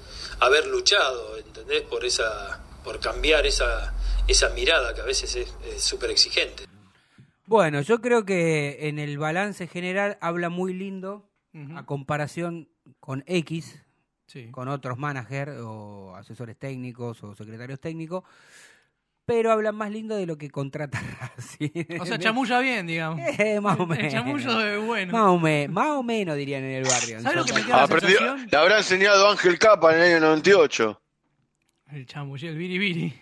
haber luchado, ¿entendés? Por esa, por cambiar esa, esa mirada que a veces es súper exigente. Bueno, yo creo que en el balance general habla muy lindo a comparación con X, Sí. con otros managers o asesores técnicos o secretarios técnicos, pero habla más lindo de lo que contrata (laughs) Racing. O sea, chamulla bien, digamos. (laughs) Eh, más o El menos. chamullo es bueno. Más o, me- más o menos dirían en el barrio. ¿Sabes lo que me queda la Aprendió- sensación? le habrá enseñado Ángel Capa en el año 98. El chamullé, el biribiri.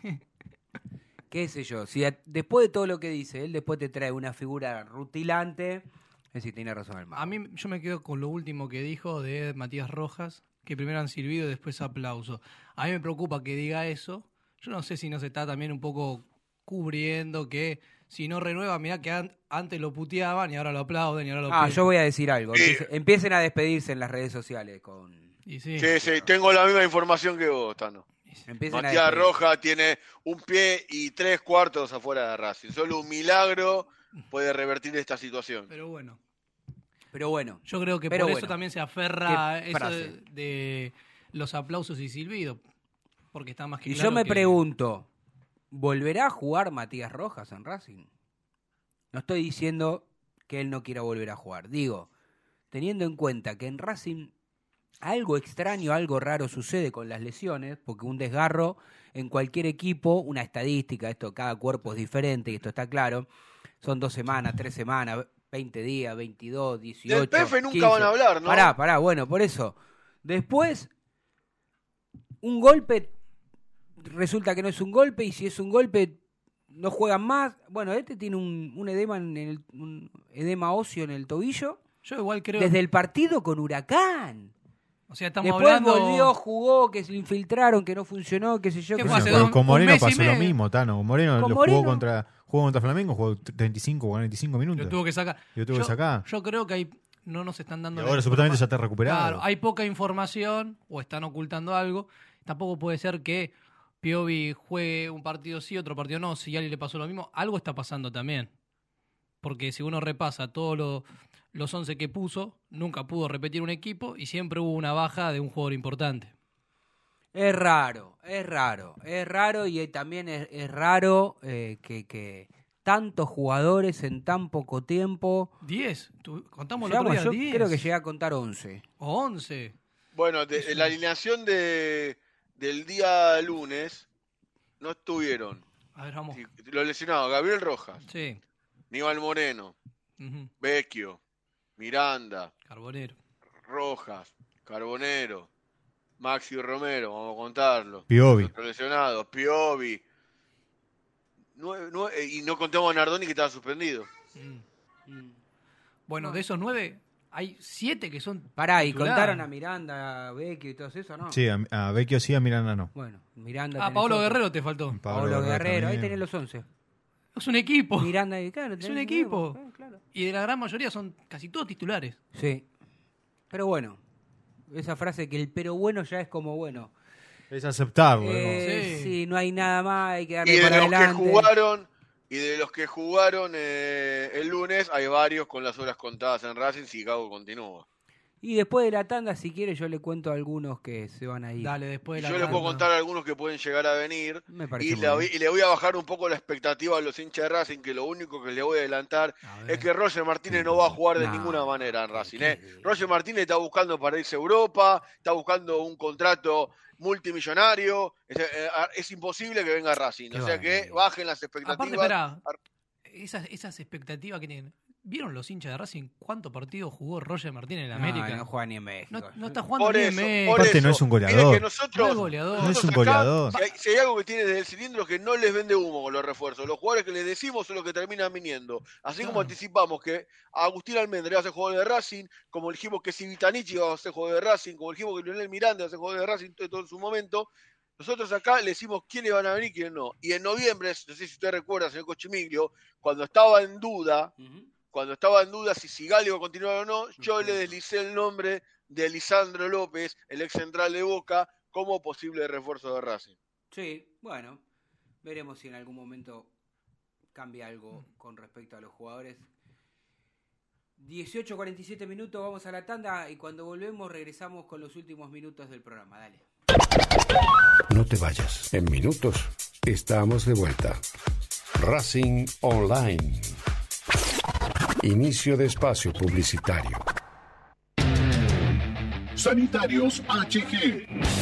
qué sé yo, si a- después de todo lo que dice él, después te trae una figura rutilante, es decir, tiene razón el mago. A mí yo me quedo con lo último que dijo de Matías Rojas, que primero han silbido y después aplauso. A mí me preocupa que diga eso. Yo no sé si no se está también un poco cubriendo que si no renueva, mirá que an- antes lo puteaban y ahora lo aplauden y ahora lo Ah, piden. yo voy a decir algo. Empiece- empiecen a despedirse en las redes sociales con... Y sí. Sí, sí, tengo la misma información que vos, Tano. Empiecen Matías. Roja tiene un pie y tres cuartos afuera de Racing. Solo un milagro puede revertir esta situación. Pero bueno, Pero bueno, yo creo que Pero por bueno, eso también se aferra eso de, de los aplausos y silbidos. Porque está más que y claro yo me que- pregunto, ¿volverá a jugar Matías Rojas en Racing? No estoy diciendo que él no quiera volver a jugar. Digo, teniendo en cuenta que en Racing algo extraño, algo raro sucede con las lesiones, porque un desgarro en cualquier equipo, una estadística, esto cada cuerpo es diferente y esto está claro, son dos semanas, tres semanas, 20 días, 22, 18. Del PF nunca 15. van a hablar, ¿no? Pará, pará, bueno, por eso. Después, un golpe resulta que no es un golpe y si es un golpe no juegan más. Bueno, este tiene un, un edema en el, un edema óseo en el tobillo Yo igual creo. desde el partido con Huracán. o sea, estamos Después hablando. volvió, jugó, que se infiltraron, que no funcionó, qué sé yo. ¿Qué qué fue hace con, Moreno pasó lo mismo, Tano. Con Moreno Con lo Moreno. jugó contra jugó contra Flamengo, jugó 35 o 45 minutos. Lo tuvo que sacar. Y lo tuvo que Yo- sacar. Yo creo que hay, no nos están Y dando. ahora la supuestamente ya está recuperado. Claro, hay poca información o están ocultando algo. Tampoco puede ser que Piovi juegue un partido sí, otro partido no. Si a alguien le pasó lo mismo, algo está pasando también. Porque si uno repasa todos lo- los 11 que puso, nunca pudo repetir un equipo y siempre hubo una baja de un jugador importante. Es raro, es raro, es raro y eh, también es, es raro eh, que, que tantos jugadores en tan poco tiempo. 10. Tu- Contamos el otro día yo 10. creo que llegué a contar 11. O 11. Bueno, de- la alineación de, del día lunes no estuvieron A ver, vamos. los lesionados, Gabriel Rojas, Sí. Níbal Moreno, Ujú. Vecchio, Miranda, Carbonero. Rojas, Carbonero, Maxi Romero, vamos a contarlo. Piovi. Los lesionados, Piovi. Nueve- nueve- y no contamos a Nardoni que estaba suspendido. Mm. Bueno, de esos nueve, hay siete que son. Pará, y contaron a Miranda, a Vecchio y todo eso, ¿no? Sí, a, a Vecchio sí, a Miranda no. Bueno, Miranda. Ah, tenés Pablo otro. Guerrero te faltó. Pablo, Guerrero, ahí tenés los 11. Es un equipo. Miranda y claro, Es un equipo. eh, claro. Y de la gran mayoría son casi todos titulares. Sí. Pero bueno, esa frase que el pero bueno ya es como bueno. Es aceptarlo. Eh, Sí. sí. no hay nada más, hay que Y de para los que jugaron, y de los que jugaron eh, el lunes, hay varios con las horas contadas en Racing, si Gago continúa. Y después de la tanda, si quiere, yo le cuento a algunos que se van a ir. Dale, después de la yo le puedo tanda. contar a algunos que pueden llegar a venir. Me parece Y y le voy a bajar un poco la expectativa a los hinchas de Racing, que lo único que le voy a adelantar A es que Roger Martínez no va a jugar de No. ninguna manera en Racing. ¿eh? Roger Martínez está buscando para irse a Europa, está buscando un contrato multimillonario. Es, eh, es imposible que venga Racing. Qué O sea que bajen las expectativas. Aparte, esas, esas expectativas que tienen. ¿Vieron los hinchas de Racing cuántos partidos jugó Roger Martínez en la No, América? no juega ni en México. No, no está jugando Por ni eso, en México. por Aparte no es un goleador. que nosotros, No es goleador. No es un acá, goleador. Si hay, si hay algo que tiene desde el cilindro es que no les vende humo con los refuerzos. Los jugadores que les decimos son los que terminan viniendo. Así como anticipamos que Agustín Almendra va a ser jugador de Racing, como dijimos que si Vitanichi va a ser jugador de Racing, como dijimos que Leonel Miranda va a ser jugador de Racing todo, todo en su momento. Nosotros acá le decimos quiénes van a venir y quiénes no. Y en noviembre, no sé si usted recuerda, señor Cochimiglio, cuando estaba en duda. Cuando estaba en duda si Sigali iba a continuar o no, yo le deslicé el nombre de Lisandro López, el ex central de Boca, como posible refuerzo de Racing. Sí, bueno, veremos si en algún momento cambia algo con respecto a los jugadores. 18.47 minutos, vamos a la tanda y cuando volvemos regresamos con los últimos minutos del programa. Dale. No te vayas. En minutos estamos de vuelta. Racing Online. Inicio de espacio publicitario. Sanitarios HG.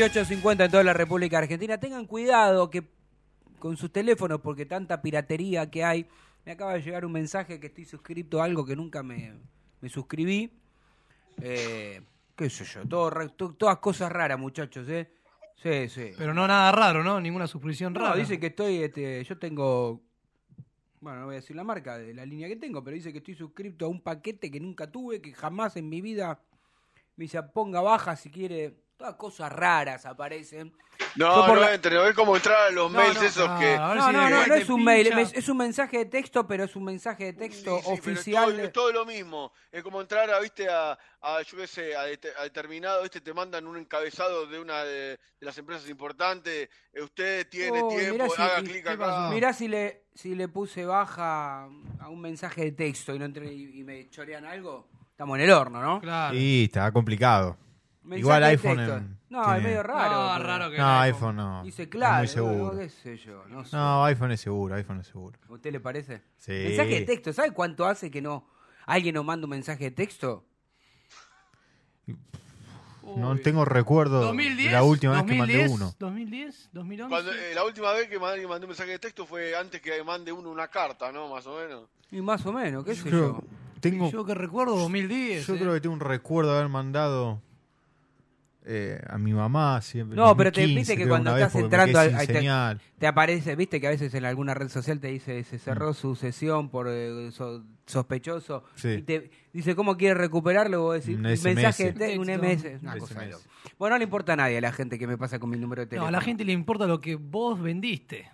18.50 en toda la República Argentina. Tengan cuidado que con sus teléfonos, porque tanta piratería que hay. Me acaba de llegar un mensaje que estoy suscrito a algo que nunca me, me suscribí. Eh, ¿Qué sé yo? Todo, ra- to- todas cosas raras, muchachos, ¿eh? Sí, sí. Pero no nada raro, ¿no? Ninguna suscripción No, rara. dice que estoy, este, yo tengo, bueno, no voy a decir la marca de la línea que tengo, pero dice que estoy suscrito a un paquete que nunca tuve, que jamás en mi vida me dice ponga baja si quiere, todas cosas raras aparecen. No, por no la- entre, es como entrar a los No, mails no, esos que... No, si no, no, no es un pincha. mail, es, es un mensaje de texto, pero es un mensaje de texto Sí, sí, pero oficial. es todo, de- es todo lo mismo. Es como entrar a, viste, a, a, yo qué sé, a, a determinado, viste, te mandan un encabezado de una de, de las empresas importantes. eh, usted tiene Oh, tiempo, mirá si- haga clic ¿qué acá. Mirá si le, si le puse baja a un mensaje de texto y no entré y, y me chorean algo, estamos en el horno, ¿no? Claro. Sí, está complicado. Mensaje Igual iPhone en- No, tiene- es medio raro. No, pero- raro que No, iPhone no. Dice Es claro, muy no, seguro. qué sé yo, no sé. No, iPhone es seguro, iPhone es seguro. ¿A usted le parece? Sí. Mensaje de texto, ¿sabe cuánto hace que no alguien nos manda un mensaje de texto? No Uy. tengo recuerdo 2010, de la última vez que 2010, mandé uno. 2010, 2011. Cuando, eh, la última vez que mandé, mandé un mensaje de texto fue antes que mande uno una carta, ¿no? Más o menos. Y más o menos, qué Yo sé creo, yo. tengo, Yo que recuerdo 2010. yo eh. creo que tengo un recuerdo de haber mandado eh, a mi mamá siempre. No, pero te 2015, viste que cuando estás entrando al- te- aparece, viste que a veces en alguna red social te dice se Mm. cerró su sesión por eh, so- sospechoso Sí. y te dice cómo quiere recuperarlo, vos decís Un mensaje de un. MS, una Un cosa de SMS. loco. Bueno, no le importa a nadie a la gente que me pasa con mi número de No, teléfono. a la gente le importa lo que vos vendiste.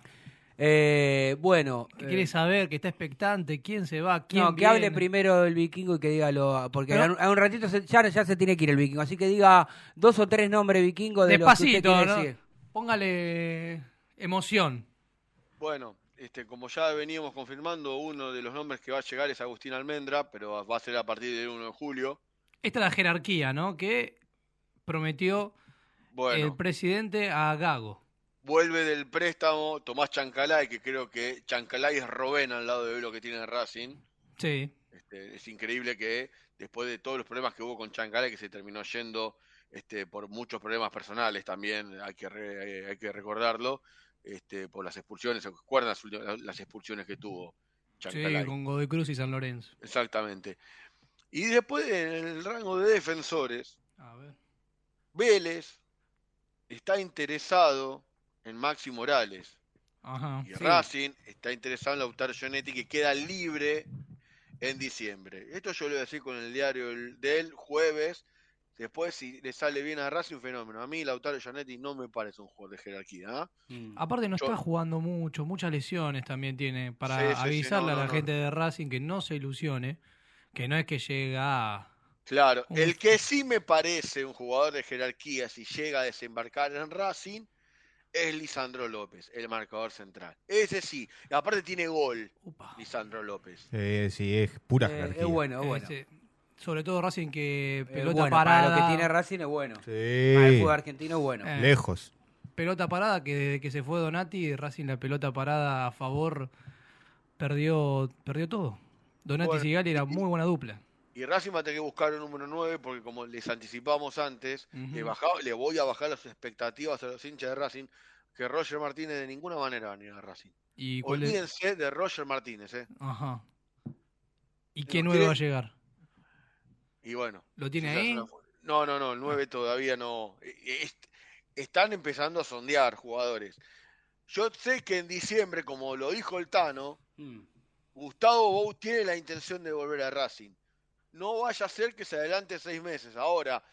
Eh, bueno, Que eh, quiere saber, que está expectante, quién se va, quién no, que hable primero el vikingo y que diga lo. Porque a un, a un ratito se- ya, ya se tiene que ir el vikingo. Así que diga dos o tres nombres vikingos de los que usted Despacito, ¿no? decir. Póngale emoción. Bueno, este, como ya veníamos confirmando, uno de los nombres que va a llegar es Agustín Almendra, pero va a ser a partir del 1 de julio. Esta es la jerarquía, ¿no? Que prometió Bueno, el presidente a Gago. Vuelve del préstamo Tomás Chancalay, que creo que Chancalay es Robena al lado de lo que tiene Racing. Sí. Este, es increíble que después de todos los problemas que hubo con Chancalay, que se terminó yendo este, por muchos problemas personales también, hay que, re- eh, hay que recordarlo, este, por las expulsiones, ¿se acuerdan las, expulsiones que tuvo Chancalay? Sí, con Godoy Cruz y San Lorenzo. Exactamente. Y después en el rango de defensores, A ver. Vélez está interesado en Maxi Morales. Ajá. Y Sí. Racing está interesado en Lautaro Gianetti, que queda libre en diciembre. Esto yo lo voy a decir con el diario del- jueves. Después, si le sale bien a Racing, un fenómeno. A mí, Lautaro Gianetti no me parece un jugador de jerarquía. ¿ah? Mm. Aparte no Yo- está jugando mucho, muchas lesiones también tiene para Sí, sí, sí, avisarle no, a la no, no. gente de Racing que no se ilusione, que no es que llega a... Claro, Un- el que sí me parece un jugador de jerarquía si llega a desembarcar en Racing es Lisandro López, el marcador central. Ese sí, y aparte tiene gol, Upa. Lisandro López. Eh, sí, es pura Eh, jerarquía. es bueno, es bueno. Sobre todo Racing que Eh, pelota bueno, parada. Para lo que tiene Racing es bueno. Sí. Para el fútbol argentino es bueno. Eh, Lejos. pelota parada que desde que se fue Donati, Racing la pelota parada a favor perdió perdió todo. Donati Bueno, y Sigali era muy buena dupla. Y Racing va a tener que buscar un número 9 porque como les anticipamos antes, le, bajaba- le voy a bajar las expectativas a los hinchas de Racing, que Roger Martínez de ninguna manera va a venir a Racing. ¿Y cuál es? Olvídense de Roger Martínez, ¿eh? Ajá. ¿Y No, qué nueve quiere- va a llegar? Y bueno. ¿Lo tiene ahí? No, no, no, el 9 todavía no. E- es- Están empezando a sondear jugadores. Yo sé que en diciembre, como lo dijo el Tano, Mm. Gustavo Bou tiene la intención de volver a Racing. No vaya a ser que se adelante seis meses. Ahora,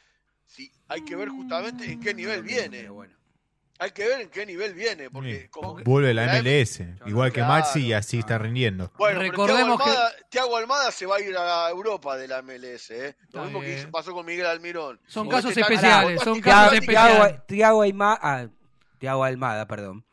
si hay que ver justamente en qué nivel viene. Bueno. hay que ver en qué nivel viene, porque Sí. como Vuelve la la MLS, igual que Claro, Maxi y así está rindiendo. Bueno, Recordemos Thiago que- Almada, Thiago Almada se va a ir a Europa de la MLS, ¿eh? Lo Está mismo que bien. pasó con Miguel Almirón. Son Porque casos especiales, son casos especiales. Ah, Almada, perdón.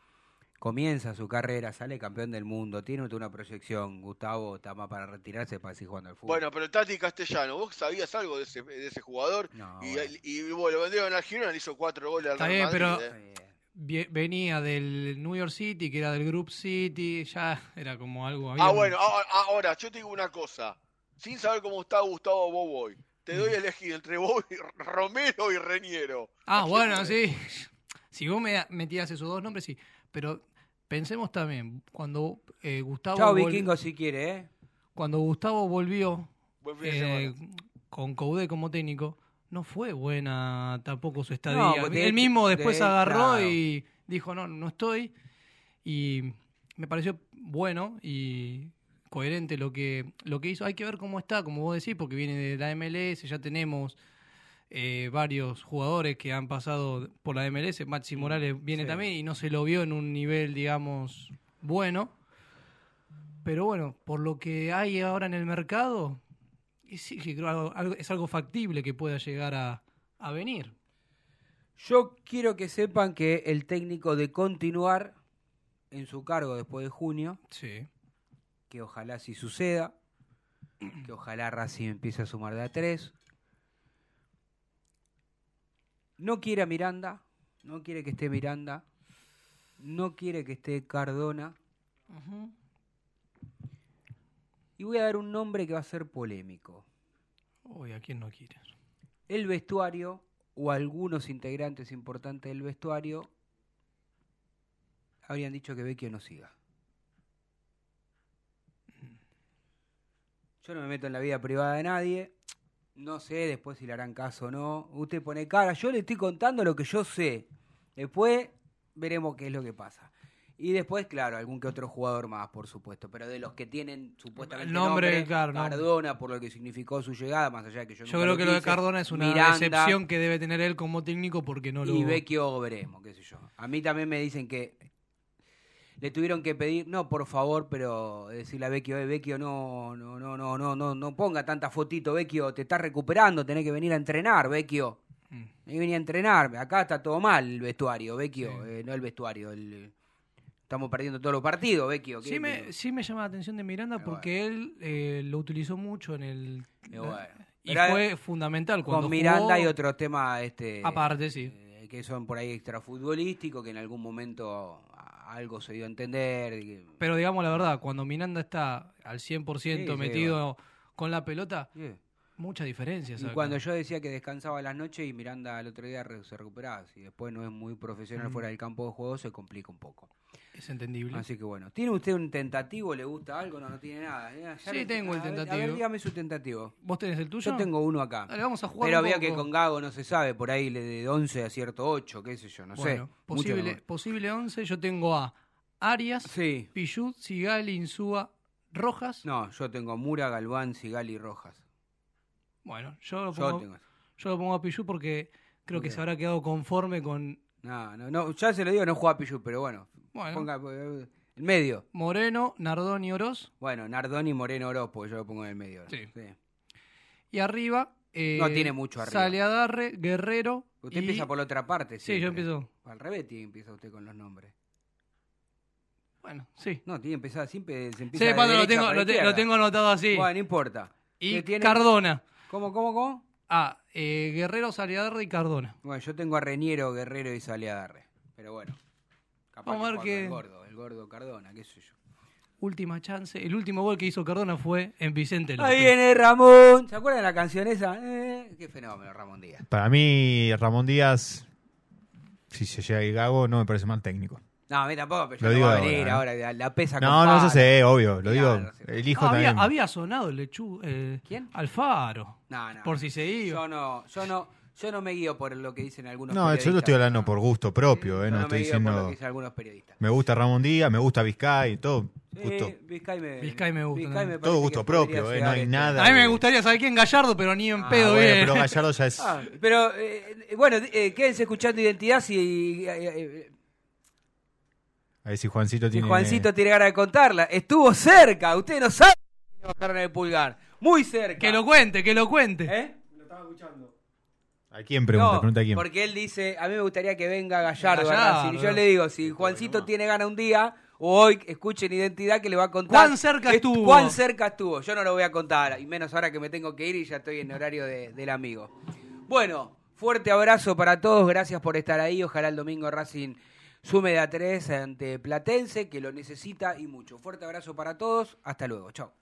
Comienza su carrera, sale campeón del mundo, tiene una proyección. Gustavo está más para retirarse para seguir jugando al fútbol. Bueno, pero Tati Castellano, ¿vos sabías algo de ese, de ese jugador? No, y, bueno. y, bueno, lo vendieron al Girona, le hizo cuatro goles al Está Real bien, Madrid, pero- ¿eh? Venía del New York City, que era del Group City, ya era como algo... Ah, había un- bueno, ahora, ahora, yo te digo una cosa. Sin saber cómo está Gustavo Boboy, te doy a elegir entre Boboy, Romero y Reñero. Ah, bueno, sí. (laughs) Si vos me metías esos dos nombres, sí. Pero pensemos también, cuando eh, Gustavo... Chao, Vikingo, si quiere, ¿eh? Cuando Gustavo volvió eh, con Coudet como técnico, no fue buena tampoco su estadía. No, pues de- Él mismo después de- agarró claro. y dijo, no, no estoy. Y me pareció bueno y coherente lo que, lo que hizo. Hay que ver cómo está, como vos decís, porque viene de la MLS, ya tenemos eh, varios jugadores que han pasado por la MLS. Maxi Morales viene Sí. también y no se lo vio en un nivel, digamos, bueno. Pero bueno, por lo que hay ahora en el mercado, y sí, que creo algo- algo- es algo factible que pueda llegar a, a venir. Yo quiero que sepan que el técnico de continuar en su cargo después de junio, Sí. que ojalá sí suceda, que ojalá Racing empiece a sumar de a tres. No quiere a Miranda, no quiere que esté Miranda, no quiere que esté Cardona. Y voy a dar un nombre que va a ser polémico. Uy, ¿a quién no quiere? El vestuario o algunos integrantes importantes del vestuario habrían dicho que Vecchio no siga. Yo no me meto en la vida privada de nadie. No sé después si le harán caso o no. Usted pone cara. Yo le estoy contando lo que yo sé. Después veremos qué es lo que pasa. Y después, claro, algún que otro jugador más, por supuesto. Pero de los que tienen supuestamente El nombre, nombre, claro, no. Cardona, por lo que significó su llegada, más allá de que yo Yo creo que lo de Cardona es una Miranda, decepción que debe tener él como técnico porque no lo... y Vecchio veremos, qué sé yo. A mí también me dicen que le tuvieron que pedir, no, por favor, pero decirle a Vecchio, eh, Vecchio, no, no, no, no, no, no, no ponga tanta fotito, Vecchio, te estás recuperando, tenés que venir a entrenar, Vecchio. Mm. Que venir a entrenar. Acá está todo mal el vestuario, Vecchio, eh, no el vestuario, el- estamos perdiendo todos los partidos, Vecchio. Sí me, sí me llama la atención de Miranda porque él eh, lo utilizó mucho en el... Y bueno. y Pero, fue fundamental cuando Con Miranda jugó- hay otros temas este, Aparte, sí. eh, que son por ahí extrafutbolísticos, que en algún momento algo se dio a entender. Pero digamos la verdad, cuando Miranda está al 100% Sí, sí, metido con la pelota, Sí. mucha diferencia. Y cuando yo decía que descansaba las noches y Miranda al otro día se recuperaba, si después no es muy profesional Mm. fuera del campo de juego, se complica un poco. Es entendible. Así que bueno, ¿tiene usted un tentativo? ¿Le gusta algo? No, no tiene nada. Eh, ya Sí, tengo el ver- A tentativo. ver, dígame su tentativo. ¿Vos tenés el tuyo? Yo tengo uno acá. Dale, vamos a jugar Pero había que con Gago no se sabe, por ahí le de 11 a cierto 8, qué sé yo, no bueno, sé. Posible, posible 11, yo tengo a Arias, Sí. Pichut, Sigali, Insúa, Rojas. No, yo tengo Mura, Galván, Sigali y Rojas. Bueno, yo lo Yo pongo, tengo. yo lo pongo a Pichut porque creo ¿Por que se habrá quedado conforme con No, no, no, ya se lo digo, no juega Pichu, pero bueno. Bueno. Ponga eh, el medio. Moreno, Nardoni, Oroz. Bueno, Nardoni, Moreno, Oroz, porque yo lo pongo en el medio. Sí. Y arriba. eh, No tiene mucho arriba. Sale Adarre, Guerrero. Usted y- empieza por la otra parte. Sí, yo siempre. empiezo. Al revés tiene- empieza usted con los nombres. Bueno, sí. No, tiene que empezar, siempre se Sí, empieza de lo derecha tengo, para lo, te- izquierda. lo tengo anotado así. Bueno, no importa. y ¿Qué tiene? Cardona. ¿Cómo, cómo, cómo? Ah, eh, Guerrero, Sale Adarre y Cardona. Bueno, yo tengo a Reñero, Guerrero y Saliadarre. Pero bueno. Capaz Vamos a ver qué- El gordo, el gordo Cardona, qué sé yo. Última chance. El último gol que hizo Cardona fue en Vicente López. Ahí viene Ramón. ¿Se acuerdan de la canción esa? Eh, qué fenómeno, Ramón Díaz. Para mí, Ramón Díaz, si se llega el Gago, no me parece mal técnico. No, a mí tampoco, pero Lo yo no digo va a ahora, venir ¿eh? ahora, la, pesa con No, no, eso pala. sé, obvio. Lo digo, sí. el hijo había, también. había sonado el lechu. eh, ¿Quién? Alfaro. No, no. Por si se iba. Yo no, yo no, Yo no me guío por lo que dicen algunos No, periodistas. yo lo estoy hablando por gusto propio, eh, Yo no no estoy me guío por lo diciendo. que dicen algunos periodistas. Me gusta Ramón Díaz, me gusta Vizcay, todo. Sí, Gusto, Vizcay me, Vizcay me gusta Vizcay también. me todo gusto que podría propio, eh, no llegar hay este- nada. A mí me gustaría saber quién Gallardo, pero ni en Ah, pedo bueno, bien. pero Gallardo ya es. Ah, pero eh, bueno, eh, quédense escuchando Identidad si, eh, eh, A ver si Juancito si tiene. Juancito tiene ganas de contarla. Estuvo cerca, ustedes no saben que le bajaron el pulgar. Muy cerca. Que lo cuente, que lo cuente. ¿Eh? ¿A quién pregunta? No, pregunta a quién. porque él dice, a mí me gustaría que venga Gallardo, a Gallardo, Racing. Y yo le digo, si Juancito tiene gana un día, o hoy escuchen Identidad que le va a contar. ¿Cuán cerca es- estuvo? ¿Cuán cerca estuvo? Yo no lo voy a contar, y menos ahora que me tengo que ir y ya estoy en horario de- del amigo. Bueno, fuerte abrazo para todos, gracias por estar ahí. Ojalá el domingo Racing sume de a 3 ante Platense, que lo necesita y mucho. Fuerte abrazo para todos, hasta luego, chao.